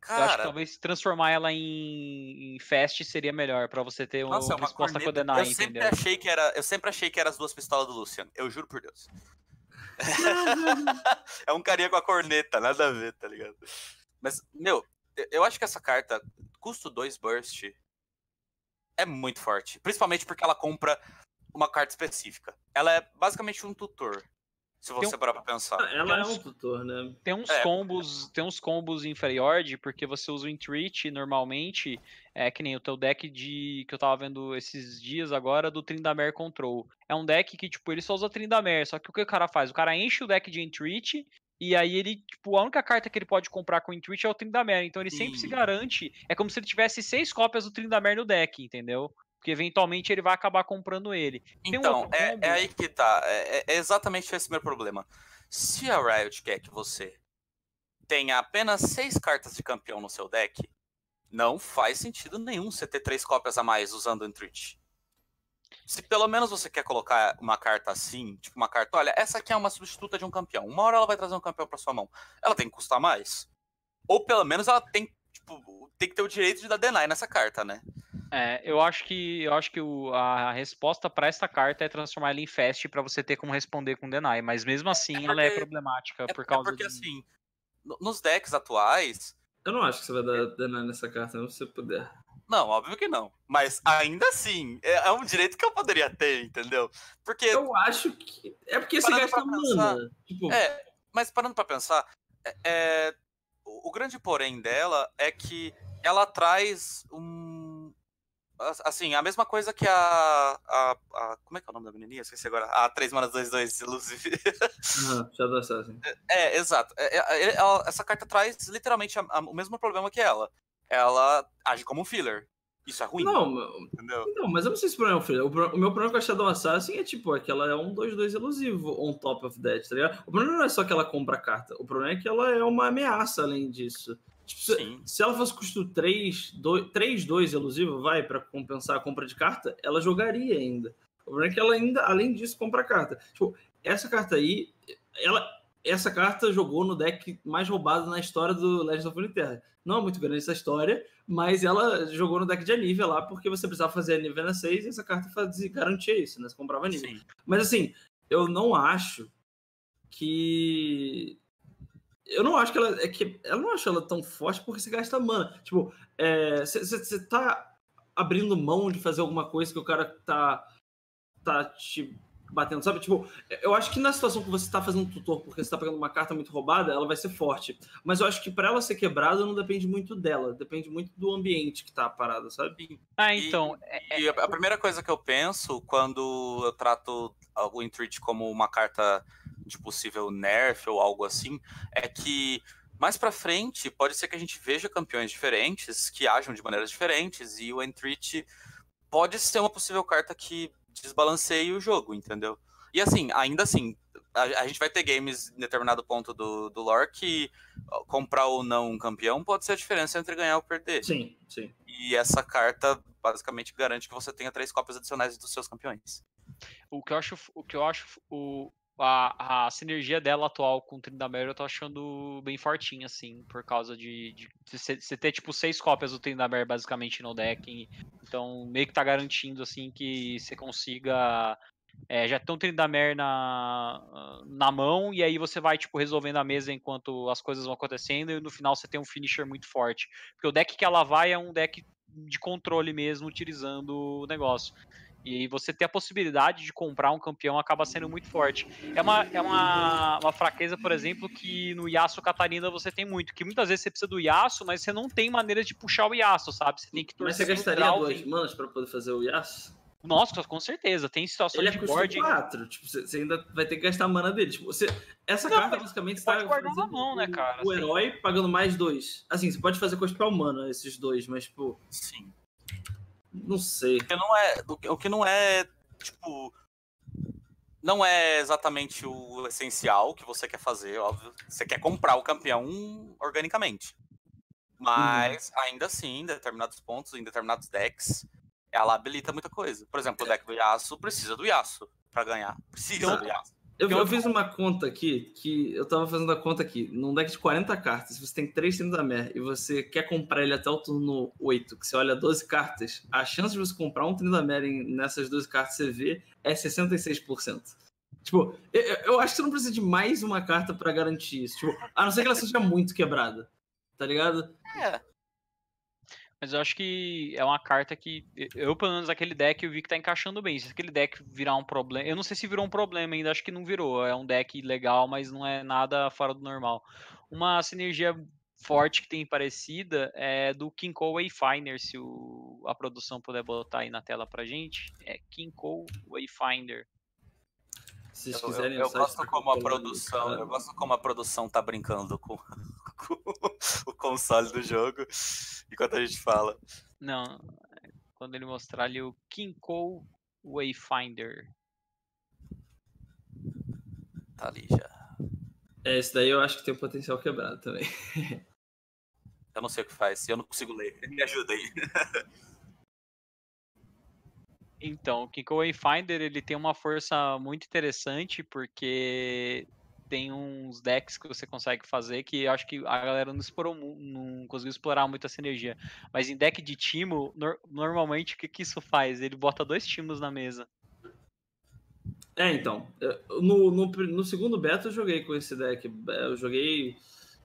Cara, eu acho que talvez transformar ela em, em fast seria melhor para você ter nossa, uma resposta com a Deny, eu sempre entendeu? achei que era, eu sempre achei que eram as duas pistolas do Lucian. Eu juro por Deus. é um carinha com a corneta, nada a ver, tá ligado? Mas, meu, eu acho que essa carta, custo 2 burst, é muito forte. Principalmente porque ela compra uma carta específica. Ela é basicamente um tutor. Se você um... parar pra pensar. Ah, ela é um tutor, né? Tem uns é. combos, tem uns combos em Freljord, porque você usa o Entreat normalmente, é que nem o teu deck de que eu tava vendo esses dias agora do Tryndamere Control. É um deck que tipo, ele só usa Tryndamere, só que o que o cara faz? O cara enche o deck de Entreat e aí ele, tipo, a única carta que ele pode comprar com o Entreat é o Tryndamere, então ele Sim. sempre se garante, é como se ele tivesse seis cópias do Tryndamere no deck, entendeu? Porque eventualmente ele vai acabar comprando ele. então, um é, é, aí que tá. É, é, exatamente esse meu problema. Se a Riot quer que você tenha apenas seis cartas de campeão no seu deck, não faz sentido nenhum você ter três cópias a mais usando o Entreat. Se pelo menos você quer colocar uma carta assim, tipo uma carta, olha, essa aqui é uma substituta de um campeão. Uma hora ela vai trazer um campeão para sua mão. Ela tem que custar mais. Ou pelo menos ela tem, tipo, tem que ter o direito de dar deny nessa carta, né? É, eu acho que eu acho que o, a resposta para esta carta é transformar ela em fast para você ter como responder com deny, mas mesmo assim é porque, ela é problemática é, por causa é porque de... assim, nos decks atuais, eu não acho que você vai dar deny nessa carta, se você puder. Não, óbvio que não. Mas ainda assim, é, é um direito que eu poderia ter, entendeu? Porque. Eu acho que. É porque você gasta mana. Tipo... É, mas parando pra pensar, é, é, o grande porém dela é que ela traz um, Assim, a mesma coisa que a, a, a, Como é que é o nome da menininha? Esqueci agora. A 3 manas 2, 2 Lucifer. Ah, Shadow Assassin. É, é exato. É, ela, essa carta traz literalmente a, a, o mesmo problema que ela. Ela age como um filler. Isso é ruim. Não, entendeu? não mas eu não sei se o problema é um filler. O, o, meu problema com a Shadow Assassin é tipo, é que ela é um 2-2 elusivo on top of that, tá ligado? O problema não é só que ela compra a carta. O problema é que ela é uma ameaça além disso. Tipo, se, se, ela fosse custo 3, 2, 3 2 elusivo, vai, para compensar a compra de carta, ela jogaria ainda. O problema é que ela ainda, além disso, compra carta. Tipo, essa carta aí, ela, essa carta jogou no deck mais roubado na história do Legends of Runeterra. Não é muito grande essa história, mas ela jogou no deck de Anivia lá, porque você precisava fazer Anivia na 6 e essa carta fazia, garantia isso, né? Você comprava Anivia. Mas assim, eu não acho que eu não acho que ela é que eu não acho ela tão forte porque você gasta mana. Tipo, você é, tá abrindo mão de fazer alguma coisa que o cara tá tá te batendo, sabe? Tipo, eu acho que na situação que você tá fazendo um tutor porque você tá pegando uma carta muito roubada, ela vai ser forte. Mas eu acho que para ela ser quebrada não depende muito dela, depende muito do ambiente que tá parada, sabe? Ah, então. E, e a primeira coisa que eu penso quando eu trato o Entreat como uma carta de possível nerf ou algo assim, é que mais para frente pode ser que a gente veja campeões diferentes que ajam de maneiras diferentes e o Entreat pode ser uma possível carta que desbalanceie o jogo, entendeu? E assim, ainda assim, a, a, gente vai ter games em determinado ponto do, do lore que comprar ou não um campeão pode ser a diferença entre ganhar ou perder. Sim, sim. E essa carta basicamente garante que você tenha três cópias adicionais dos seus campeões. O que eu acho, o que eu acho o, a, a sinergia dela atual com o Tryndamere eu tô achando bem fortinha, assim, por causa de, de, você ter, tipo, seis cópias do Tryndamere basicamente no deck, então meio que tá garantindo, assim, que você consiga é, já tem um Tryndamere na, na mão, e aí você vai, tipo, resolvendo a mesa enquanto as coisas vão acontecendo, e no final você tem um finisher muito forte. Porque o deck que ela vai é um deck de controle mesmo, utilizando o negócio. E você ter a possibilidade de comprar um campeão acaba sendo muito forte. É uma, é uma, uma fraqueza, por exemplo, que no Yasuo Catarina você tem muito. Que muitas vezes você precisa do Yasuo, mas você não tem maneira de puxar o Yasuo, sabe? Você tem que Mas você gastaria duas manas para poder fazer o Yasuo? Nossa, com certeza. Tem situações ele é de board. 4. Tipo, você ainda vai ter que gastar a mana dele. Tipo, você, essa não, carta basicamente está guardando na mão, né, cara? O, o herói pagando mais dois. Assim, você pode fazer com o mana esses dois, mas, tipo. Sim. Não sei. O que não é, o que não é tipo, não é exatamente o essencial que você quer fazer, óbvio. Você quer comprar o campeão organicamente. Mas, uhum. ainda assim, em determinados pontos, em determinados decks, ela habilita muita coisa. Por exemplo, o deck do Yasuo precisa do Yasuo para ganhar. Precisa então, do Yasuo. Eu, eu, fiz uma conta aqui, que eu tava fazendo a conta aqui. Num deck de 40 cartas, se você tem 3 Tryndamere e você quer comprar ele até o turno 8, que você olha 12 cartas, a chance de você comprar um Tryndamere nessas 12 cartas CV é 66%. Tipo, eu, eu, acho que você não precisa de mais uma carta para garantir isso. Tipo, a não ser que ela seja muito quebrada. Tá ligado? É. Mas eu acho que é uma carta que. Eu, pelo menos, aquele deck eu vi que tá encaixando bem. Se aquele deck virar um problema. Eu não sei se virou um problema ainda, acho que não virou. É um deck legal, mas não é nada fora do normal. Uma sinergia forte que tem parecida é do Kinko Wayfinder, se o, a produção puder botar aí na tela pra gente. É Kinko Wayfinder. Se vocês quiserem eu, eu, eu gosto como a produção, eu gosto como a produção tá brincando com, com o console do jogo enquanto a gente fala. Não, quando ele mostrar ali o Kinko Wayfinder. Tá ali já. É, esse daí eu acho que tem um potencial quebrado também. eu não sei o que faz, eu não consigo ler. Me ajuda aí. Então, o Kinko Wayfinder ele tem uma força muito interessante porque tem uns decks que você consegue fazer que eu acho que a galera não explorou, não conseguiu explorar muito essa energia. Mas em deck de timo, no, normalmente o que, que isso faz? Ele bota dois timos na mesa. É, então. No, no, no, segundo beta eu joguei com esse deck. Eu joguei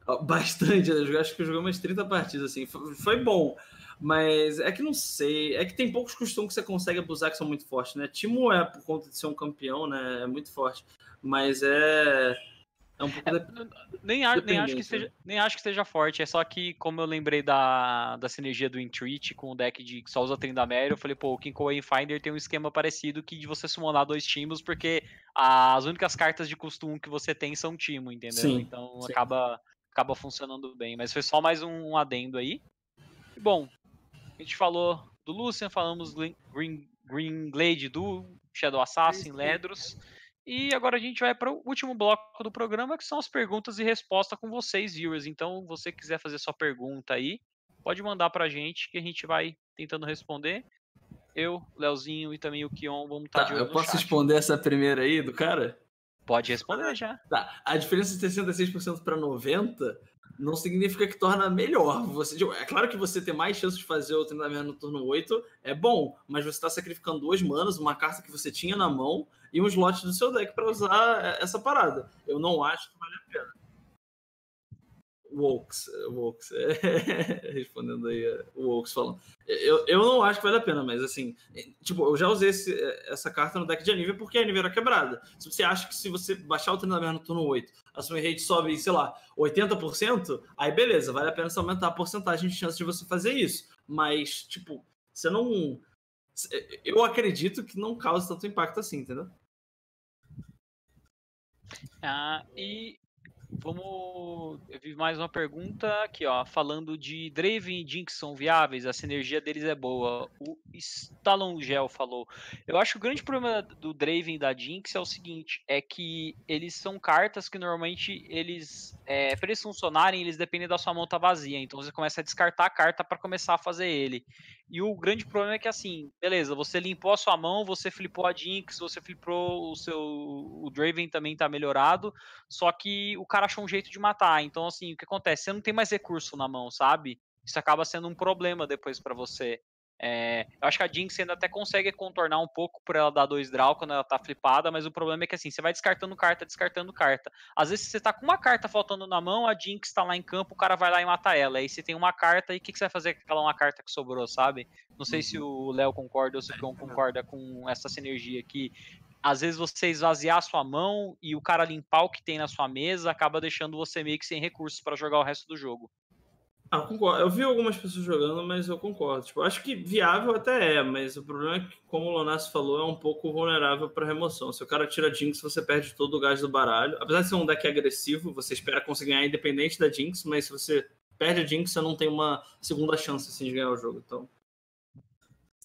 bastante. Eu acho que eu joguei umas 30 partidas, assim. Foi, foi bom. Mas é que não sei. É que tem poucos costumes que você consegue abusar que são muito fortes, né? Timo é por conta de ser um campeão, né? É muito forte. Mas é. É um pouco é, nem, a, nem, acho que seja, nem acho que seja forte, é só que, como eu lembrei da, da sinergia do Entreat com o deck de que só usa Tryndamere, eu falei, pô, o Kinko Finder tem um esquema parecido que de você summonar dois timos, porque as únicas cartas de costume que você tem são timo, entendeu? Sim, então sim. acaba acaba funcionando bem. Mas foi só mais um, um adendo aí. E, bom, a gente falou do Lucian, falamos do Green, Green Glade do Shadow Assassin, Ledros. E agora a gente vai para o último bloco do programa, que são as perguntas e respostas com vocês, viewers. Então, você quiser fazer sua pergunta aí, pode mandar para a gente, que a gente vai tentando responder. Eu, Leozinho e também o Kion vamos estar tá, de olho Eu posso chat. responder essa primeira aí do cara? Pode responder já. Tá. A diferença de 66% para 90% não significa que torna melhor. Você, é claro que você ter mais chance de fazer o treinamento no turno 8 é bom, mas você está sacrificando duas manas, uma carta que você tinha na mão e um slot do seu deck para usar essa parada. Eu não acho que vale a pena. Wokes, Wokes, respondendo aí o Wokes falando. Eu, eu não acho que vale a pena, mas assim, tipo, eu já usei esse, essa carta no deck de Anivia porque a Anivia era quebrada. Se você acha que se você baixar o treinamento no turno 8, a sua rate sobe, sei lá, 80%, aí beleza, vale a pena você aumentar a porcentagem de chance de você fazer isso. Mas, tipo, você não. Eu acredito que não causa tanto impacto assim, entendeu? Ah, e Vamos. Eu vi mais uma pergunta aqui, ó. Falando de Draven e Jinx são viáveis, a sinergia deles é boa. O Stalongel falou. Eu acho que o grande problema do Draven e da Jinx é o seguinte: é que eles são cartas que normalmente eles. É, para eles funcionarem, eles dependem da sua mão tá vazia. Então você começa a descartar a carta para começar a fazer ele. E o grande problema é que assim, beleza, você limpou a sua mão, você flipou a Jinx, você flipou o seu. O Draven também tá melhorado. Só que o cara achou um jeito de matar. Então, assim, o que acontece? Você não tem mais recurso na mão, sabe? Isso acaba sendo um problema depois para você. É, eu acho que a Jinx ainda até consegue contornar um pouco por ela dar dois draw quando ela tá flipada, mas o problema é que assim, você vai descartando carta, descartando carta. Às vezes você tá com uma carta faltando na mão, a Jinx tá lá em campo, o cara vai lá e mata ela. Aí você tem uma carta e o que, que, você vai fazer com aquela uma carta que sobrou, sabe? Não sei uhum. se o Léo concorda ou se o João concorda com essa sinergia aqui. Às vezes você esvaziar a sua mão e o cara limpar o que tem na sua mesa acaba deixando você meio que sem recursos para jogar o resto do jogo. Ah, concordo. Eu vi algumas pessoas jogando, mas eu concordo. Tipo, acho que viável até é, mas o problema é que, como o Lonassi falou, é um pouco vulnerável para remoção. Se o cara tira Jinx, você perde todo o gás do baralho. Apesar de ser um deck agressivo, você espera conseguir ganhar independente da Jinx, mas se você perde a Jinx, você não tem uma segunda chance assim, de ganhar o jogo. Então.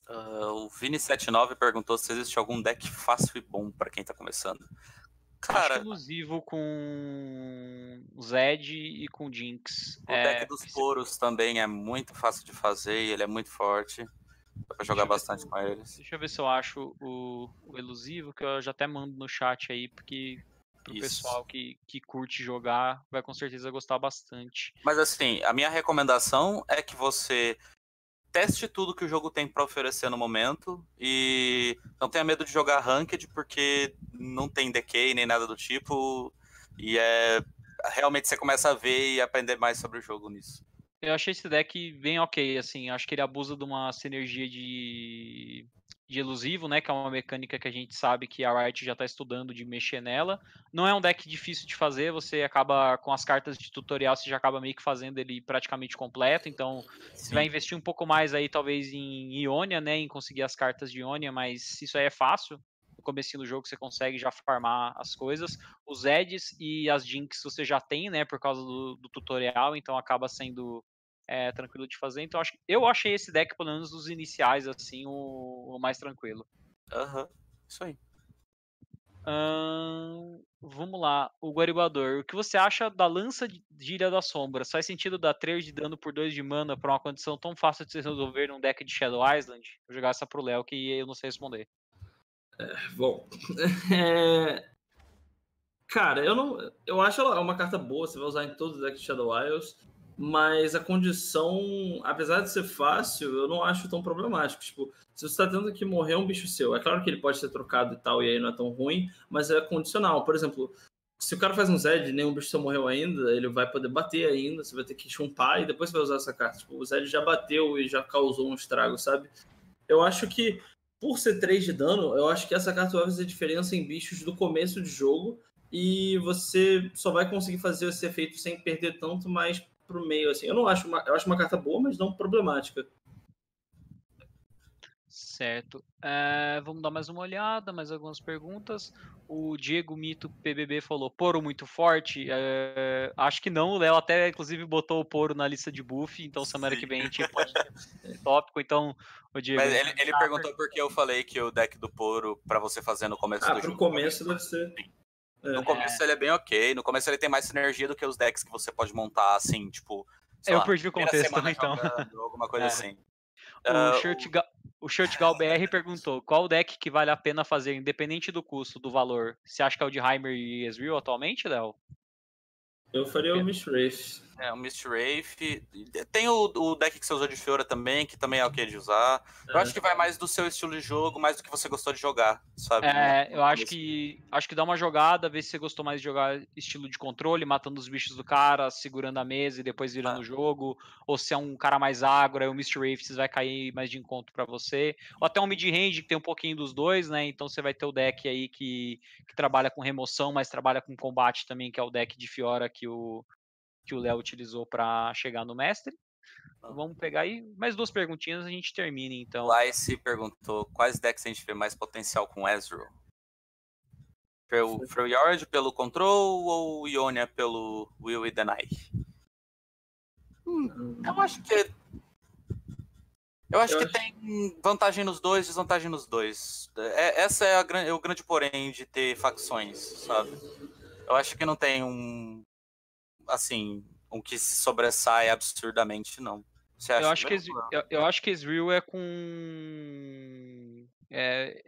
Uh, o Vini79 perguntou se existe algum deck fácil e bom para quem tá começando. Cara, exclusivo com Zed e com Jinx. O é... deck dos poros também é muito fácil de fazer e ele é muito forte. Dá pra jogar bastante com eles. Deixa eu ver se eu acho o, o elusivo, que eu já até mando no chat aí, porque pro Isso. pessoal que, que curte jogar vai com certeza gostar bastante. Mas assim, a minha recomendação é que você teste tudo que o jogo tem para oferecer no momento e não tenha medo de jogar ranked porque não tem decay nem nada do tipo e é realmente você começa a ver e aprender mais sobre o jogo nisso. Eu achei esse deck bem ok, assim, acho que ele abusa de uma sinergia de, de elusivo, né, que é uma mecânica que a gente sabe que a Riot já está estudando de mexer nela. Não é um deck difícil de fazer, você acaba com as cartas de tutorial, você já acaba meio que fazendo ele praticamente completo, então Sim. você vai investir um pouco mais aí talvez em Ionia, né, em conseguir as cartas de Ionia, mas isso aí é fácil. No começo do jogo você consegue já farmar as coisas. Os Eds e as Jinx você já tem, né, por causa do, do tutorial, então acaba sendo é, tranquilo de fazer. Então acho, eu achei esse deck, pelo menos dos iniciais, assim, o, o mais tranquilo. Aham, uhum. isso aí. Hum, vamos lá, o Guaribador. O que você acha da lança de Ilha da Sombra? Faz sentido dar 3 de dano por 2 de mana para uma condição tão fácil de se resolver num deck de Shadow Island? Vou jogar essa pro Léo que eu não sei responder. É, bom, é... cara, eu não, eu acho ela uma carta boa. Você vai usar em todos os decks de Shadow Isles mas a condição, apesar de ser fácil, eu não acho tão problemático. Tipo, se você está tendo que morrer um bicho seu, é claro que ele pode ser trocado e tal, e aí não é tão ruim, mas é condicional. Por exemplo, se o cara faz um Zed e nenhum bicho seu morreu ainda, ele vai poder bater ainda, você vai ter que chumpar e depois vai usar essa carta. Tipo, o Zed já bateu e já causou um estrago, sabe? Eu acho que, por ser 3 de dano, eu acho que essa carta vai fazer diferença em bichos do começo de jogo e você só vai conseguir fazer esse efeito sem perder tanto, mas pro meio, assim. Eu não acho uma, eu acho uma carta boa, mas não problemática. Certo. É, vamos dar mais uma olhada, mais algumas perguntas. O Diego Mito PBB falou Poro muito forte. É, acho que não. O Léo até, inclusive, botou o Poro na lista de buff. Então, semana que vem a gente pode ter tópico. Então, o Diego. Mas ele, ele perguntou por que eu falei que o deck do Poro, para você fazer no começo ah, do jogo. No começo deve ser. No é. começo ele é bem ok. No começo ele tem mais sinergia do que os decks que você pode montar, assim, tipo. Eu lá, perdi o contexto, então. Jogando, alguma coisa é. assim. O, uh, Shirt, o Shirt Gal BR perguntou: qual deck que vale a pena fazer, independente do custo, do valor? Você acha que é o de Heimer e Ezreal atualmente, Léo? Eu faria o Mist Wraith. É, o Mist Wraith. Tem o, o, deck que você usou de Fiora também, que também é ok de usar. É. Eu acho que vai mais do seu estilo de jogo, mais do que você gostou de jogar, sabe? É, eu acho que acho que dá uma jogada, ver se você gostou mais de jogar estilo de controle, matando os bichos do cara, segurando a mesa e depois virando ah. o jogo. Ou se é um cara mais agro, aí o Mist Wraith vai cair mais de encontro para você. Ou até um mid-range que tem um pouquinho dos dois, né? Então você vai ter o deck aí que, que trabalha com remoção, mas trabalha com combate também, que é o deck de Fiora que o, que o Léo utilizou para chegar no mestre. Vamos pegar aí mais duas perguntinhas a gente termina então. Lice perguntou quais decks a gente vê mais potencial com Ezreal? Pelo Freljord pelo Control ou Ionia pelo Will e Deny? Hum, eu acho que eu acho eu que acho... tem vantagem nos dois, desvantagem nos dois. É, essa é, a, é o grande porém de ter facções, sabe? Eu acho que não tem um assim, um que se sobressai absurdamente, não. Você acha eu, acho que, eu, eu, acho que Ezreal é com. É,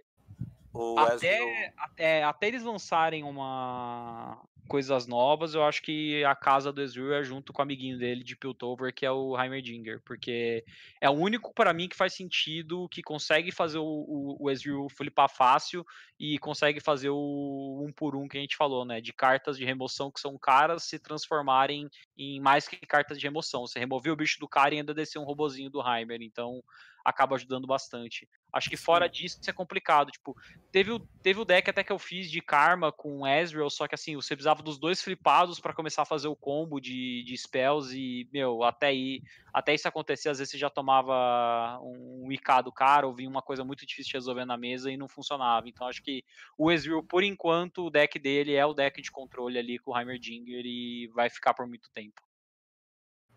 até, até, até eles lançarem uma, coisas novas, eu acho que a casa do Ezreal é junto com o amiguinho dele de Piltover, que é o Heimerdinger, porque é o único para mim que faz sentido, que consegue fazer o, o, o Ezreal flipar fácil e consegue fazer o um por um que a gente falou, né? De cartas de remoção que são caras se transformarem em mais que cartas de remoção. Você removeu o bicho do cara e ainda desceu um robozinho do Heimer, então acaba ajudando bastante. Acho que fora disso isso é complicado. Tipo, teve o, teve o deck até que eu fiz de Karma com Ezreal, só que assim, você precisava dos dois flipados para começar a fazer o combo de, de spells e, meu, até aí, até isso acontecer, às vezes você já tomava um IK do cara ou vinha uma coisa muito difícil de resolver na mesa e não funcionava. Então acho que o Ezreal, por enquanto, o deck dele é o deck de controle ali com o Heimerdinger e vai ficar por muito tempo.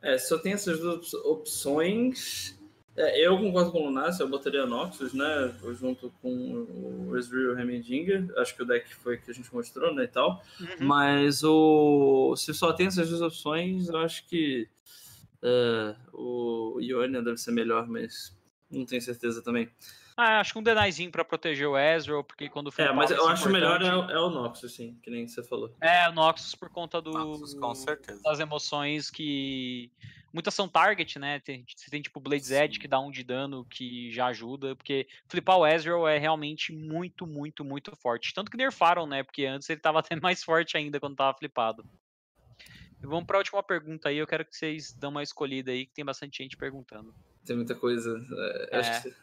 É, só tem essas duas opções é, eu concordo com o Lunácio, eu botaria Noxus, né? Junto com o Ezreal Hemidinger. Acho que o deck foi que a gente mostrou, né? E tal. Uhum. Mas o. Se só tem essas duas opções, eu acho que uh, o Ionia deve ser melhor, mas Não tenho certeza também. Ah, acho que um Denyzinho pra proteger o Ezreal, porque quando É, mas eu acho melhor é, é, o Noxus, sim, que nem você falou. É, o Noxus por conta do, Noxus, com certeza. das emoções que. Muitas são target, né? Tem, você tem tipo Blade's Edge que dá um de dano que já ajuda, porque flipar o Ezreal é realmente muito, muito, muito forte. Tanto que nerfaram, né? Porque antes ele tava até mais forte ainda quando tava flipado. E vamos para a última pergunta aí. Eu quero que vocês dão uma escolhida aí, que tem bastante gente perguntando. Tem muita coisa. É, é. Que...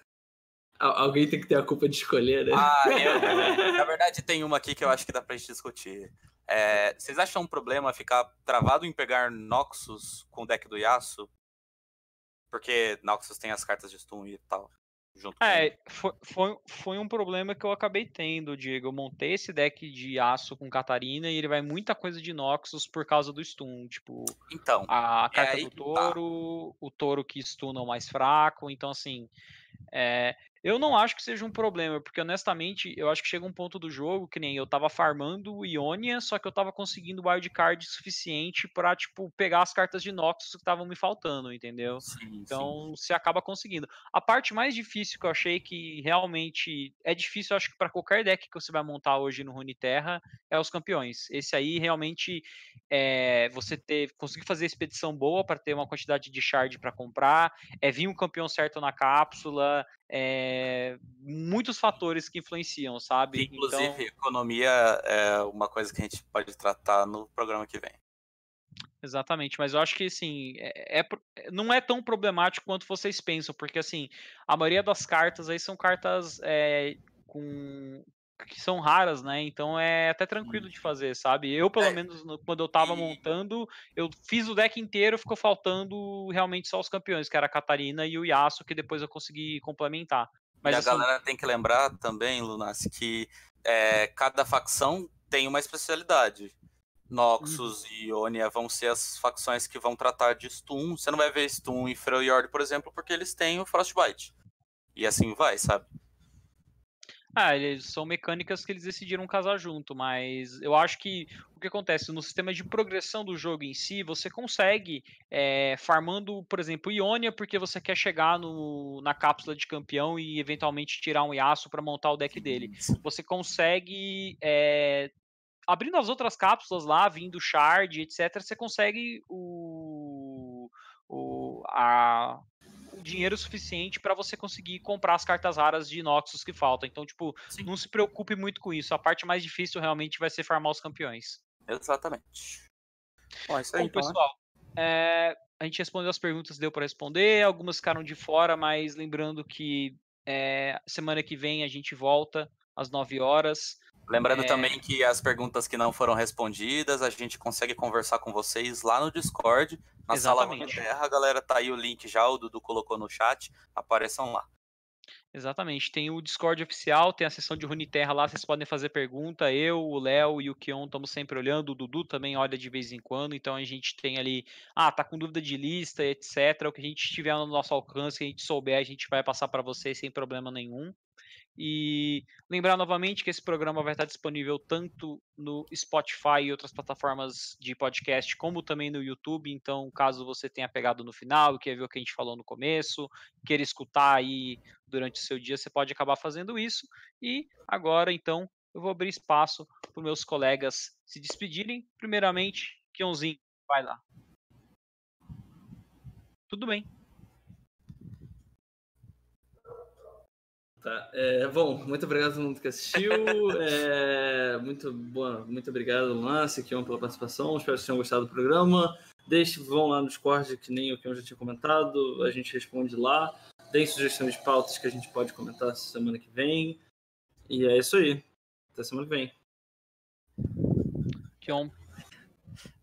Alguém tem que ter a culpa de escolher, né? Ah, eu, na verdade, tem uma aqui que eu acho que dá pra gente discutir. É, vocês acham um problema ficar travado em pegar Noxus com o deck do Yasuo? Porque Noxus tem as cartas de stun e tal junto é, foi, foi, foi, um problema que eu acabei tendo, Diego. Eu montei esse deck de aço com Catarina e ele vai muita coisa de Noxus por causa do stun. Tipo, então, a carta é do touro, tá. o touro que stuna o mais fraco. Então, assim, é, eu não acho que seja um problema, porque honestamente, eu acho que chega um ponto do jogo que nem eu tava farmando o Ionia, só que eu tava conseguindo wildcard suficiente para tipo, pegar as cartas de Noxus que estavam me faltando, entendeu? Sim, então, sim. você acaba conseguindo. A parte mais difícil que eu achei que realmente é difícil, eu acho que para qualquer deck que você vai montar hoje no Runeterra, é os campeões. Esse aí realmente é você ter conseguir fazer expedição boa para ter uma quantidade de shard para comprar, é vir um campeão certo na cápsula, é, muitos fatores que influenciam, sabe? Inclusive, então... economia é uma coisa que a gente pode tratar no programa que vem. Exatamente, mas eu acho que assim, é, é, não é tão problemático quanto vocês pensam, porque assim, a maioria das cartas aí são cartas é, com, que são raras, né? Então é até tranquilo de fazer, sabe? Eu, pelo é. menos, quando eu tava e... montando, eu fiz o deck inteiro, ficou faltando realmente só os campeões, que era a Catarina e o Yasuo, que depois eu consegui complementar. Mas, e a assim... galera tem que lembrar também, Lunas, que é, cada facção tem uma especialidade. Noxus hum. e Ionia vão ser as facções que vão tratar de stun. Você não vai ver stun em Freljord, por exemplo, porque eles têm o Frostbite. E assim vai, sabe? Ah, eles são mecânicas que eles decidiram casar junto, mas eu acho que o que acontece no sistema de progressão do jogo em si, você consegue é, farmando, por exemplo, Ionia, porque você quer chegar no, na cápsula de campeão e eventualmente tirar um Yasuo para montar o deck dele. Você consegue é, abrindo as outras cápsulas lá, vindo shard, etc, você consegue o, o a, dinheiro suficiente para você conseguir comprar as cartas raras de Noxus que faltam. Então, tipo, Sim. não se preocupe muito com isso. A parte mais difícil realmente vai ser farmar os campeões. Exatamente. Bom, é isso aí, Bom, então, né? pessoal, é, a gente respondeu as perguntas, deu para responder. Algumas ficaram de fora, mas lembrando que é, semana que vem a gente volta às 9 horas. Lembrando é... também que as perguntas que não foram respondidas, a gente consegue conversar com vocês lá no Discord, na Exatamente. sala Terra. Galera tá aí o link já, o Dudu colocou no chat, apareçam lá. Exatamente, tem o Discord oficial, tem a sessão de Runeterra lá, vocês podem fazer pergunta. Eu, o Léo e o Kion estamos sempre olhando, o Dudu também olha de vez em quando, então a gente tem ali, ah, tá com dúvida de lista, etc. O que a gente tiver no nosso alcance, que a gente souber, a gente vai passar para vocês sem problema nenhum. E lembrar novamente que esse programa vai estar disponível tanto no Spotify e outras plataformas de podcast, como também no YouTube. Então, caso você tenha pegado no final quer ver o que a gente falou no começo, queira escutar aí durante o seu dia, você pode acabar fazendo isso. E agora, então, eu vou abrir espaço para meus colegas se despedirem. Primeiramente, Kionzinho, vai lá. Tudo bem. Tá. É, bom, muito obrigado a todo mundo que assistiu. É, muito, bom, muito obrigado, Lance, Kion, pela participação. Espero que vocês tenham gostado do programa. Deixe, vão lá no Discord, que nem o Kion já tinha comentado. A gente responde lá. Deem sugestões de pautas que a gente pode comentar semana que vem. E é isso aí. Até semana que vem. Kion.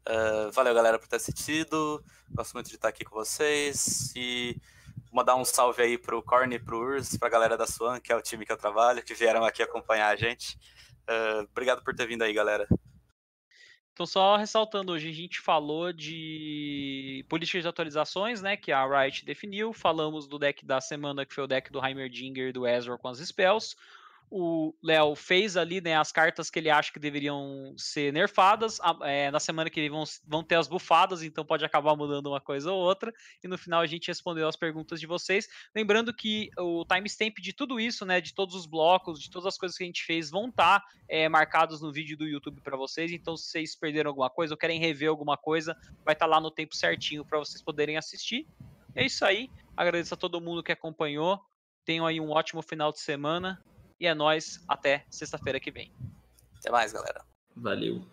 Uh, valeu, galera, por ter assistido. Gosto muito de estar aqui com vocês. E mandar um salve aí pro Corne e pro Urs, pra galera da Swan, que é o time que eu trabalho, que vieram aqui acompanhar a gente. Uh, obrigado por ter vindo aí, galera. Então, só ressaltando, hoje a gente falou de políticas de atualizações, né, que a Riot definiu. Falamos do deck da semana, que foi o deck do Heimerdinger e do Ezra com as spells. O Léo fez ali né, as cartas que ele acha que deveriam ser nerfadas. É, na semana que vem vão, vão ter as bufadas, então pode acabar mudando uma coisa ou outra. E no final a gente respondeu as perguntas de vocês. Lembrando que o timestamp de tudo isso, né, de todos os blocos, de todas as coisas que a gente fez, vão estar tá, é, marcados no vídeo do YouTube para vocês. Então, se vocês perderam alguma coisa ou querem rever alguma coisa, vai estar tá lá no tempo certinho para vocês poderem assistir. É isso aí. Agradeço a todo mundo que acompanhou. Tenham aí um ótimo final de semana. E é nós até sexta-feira que vem. Até mais, galera. Valeu.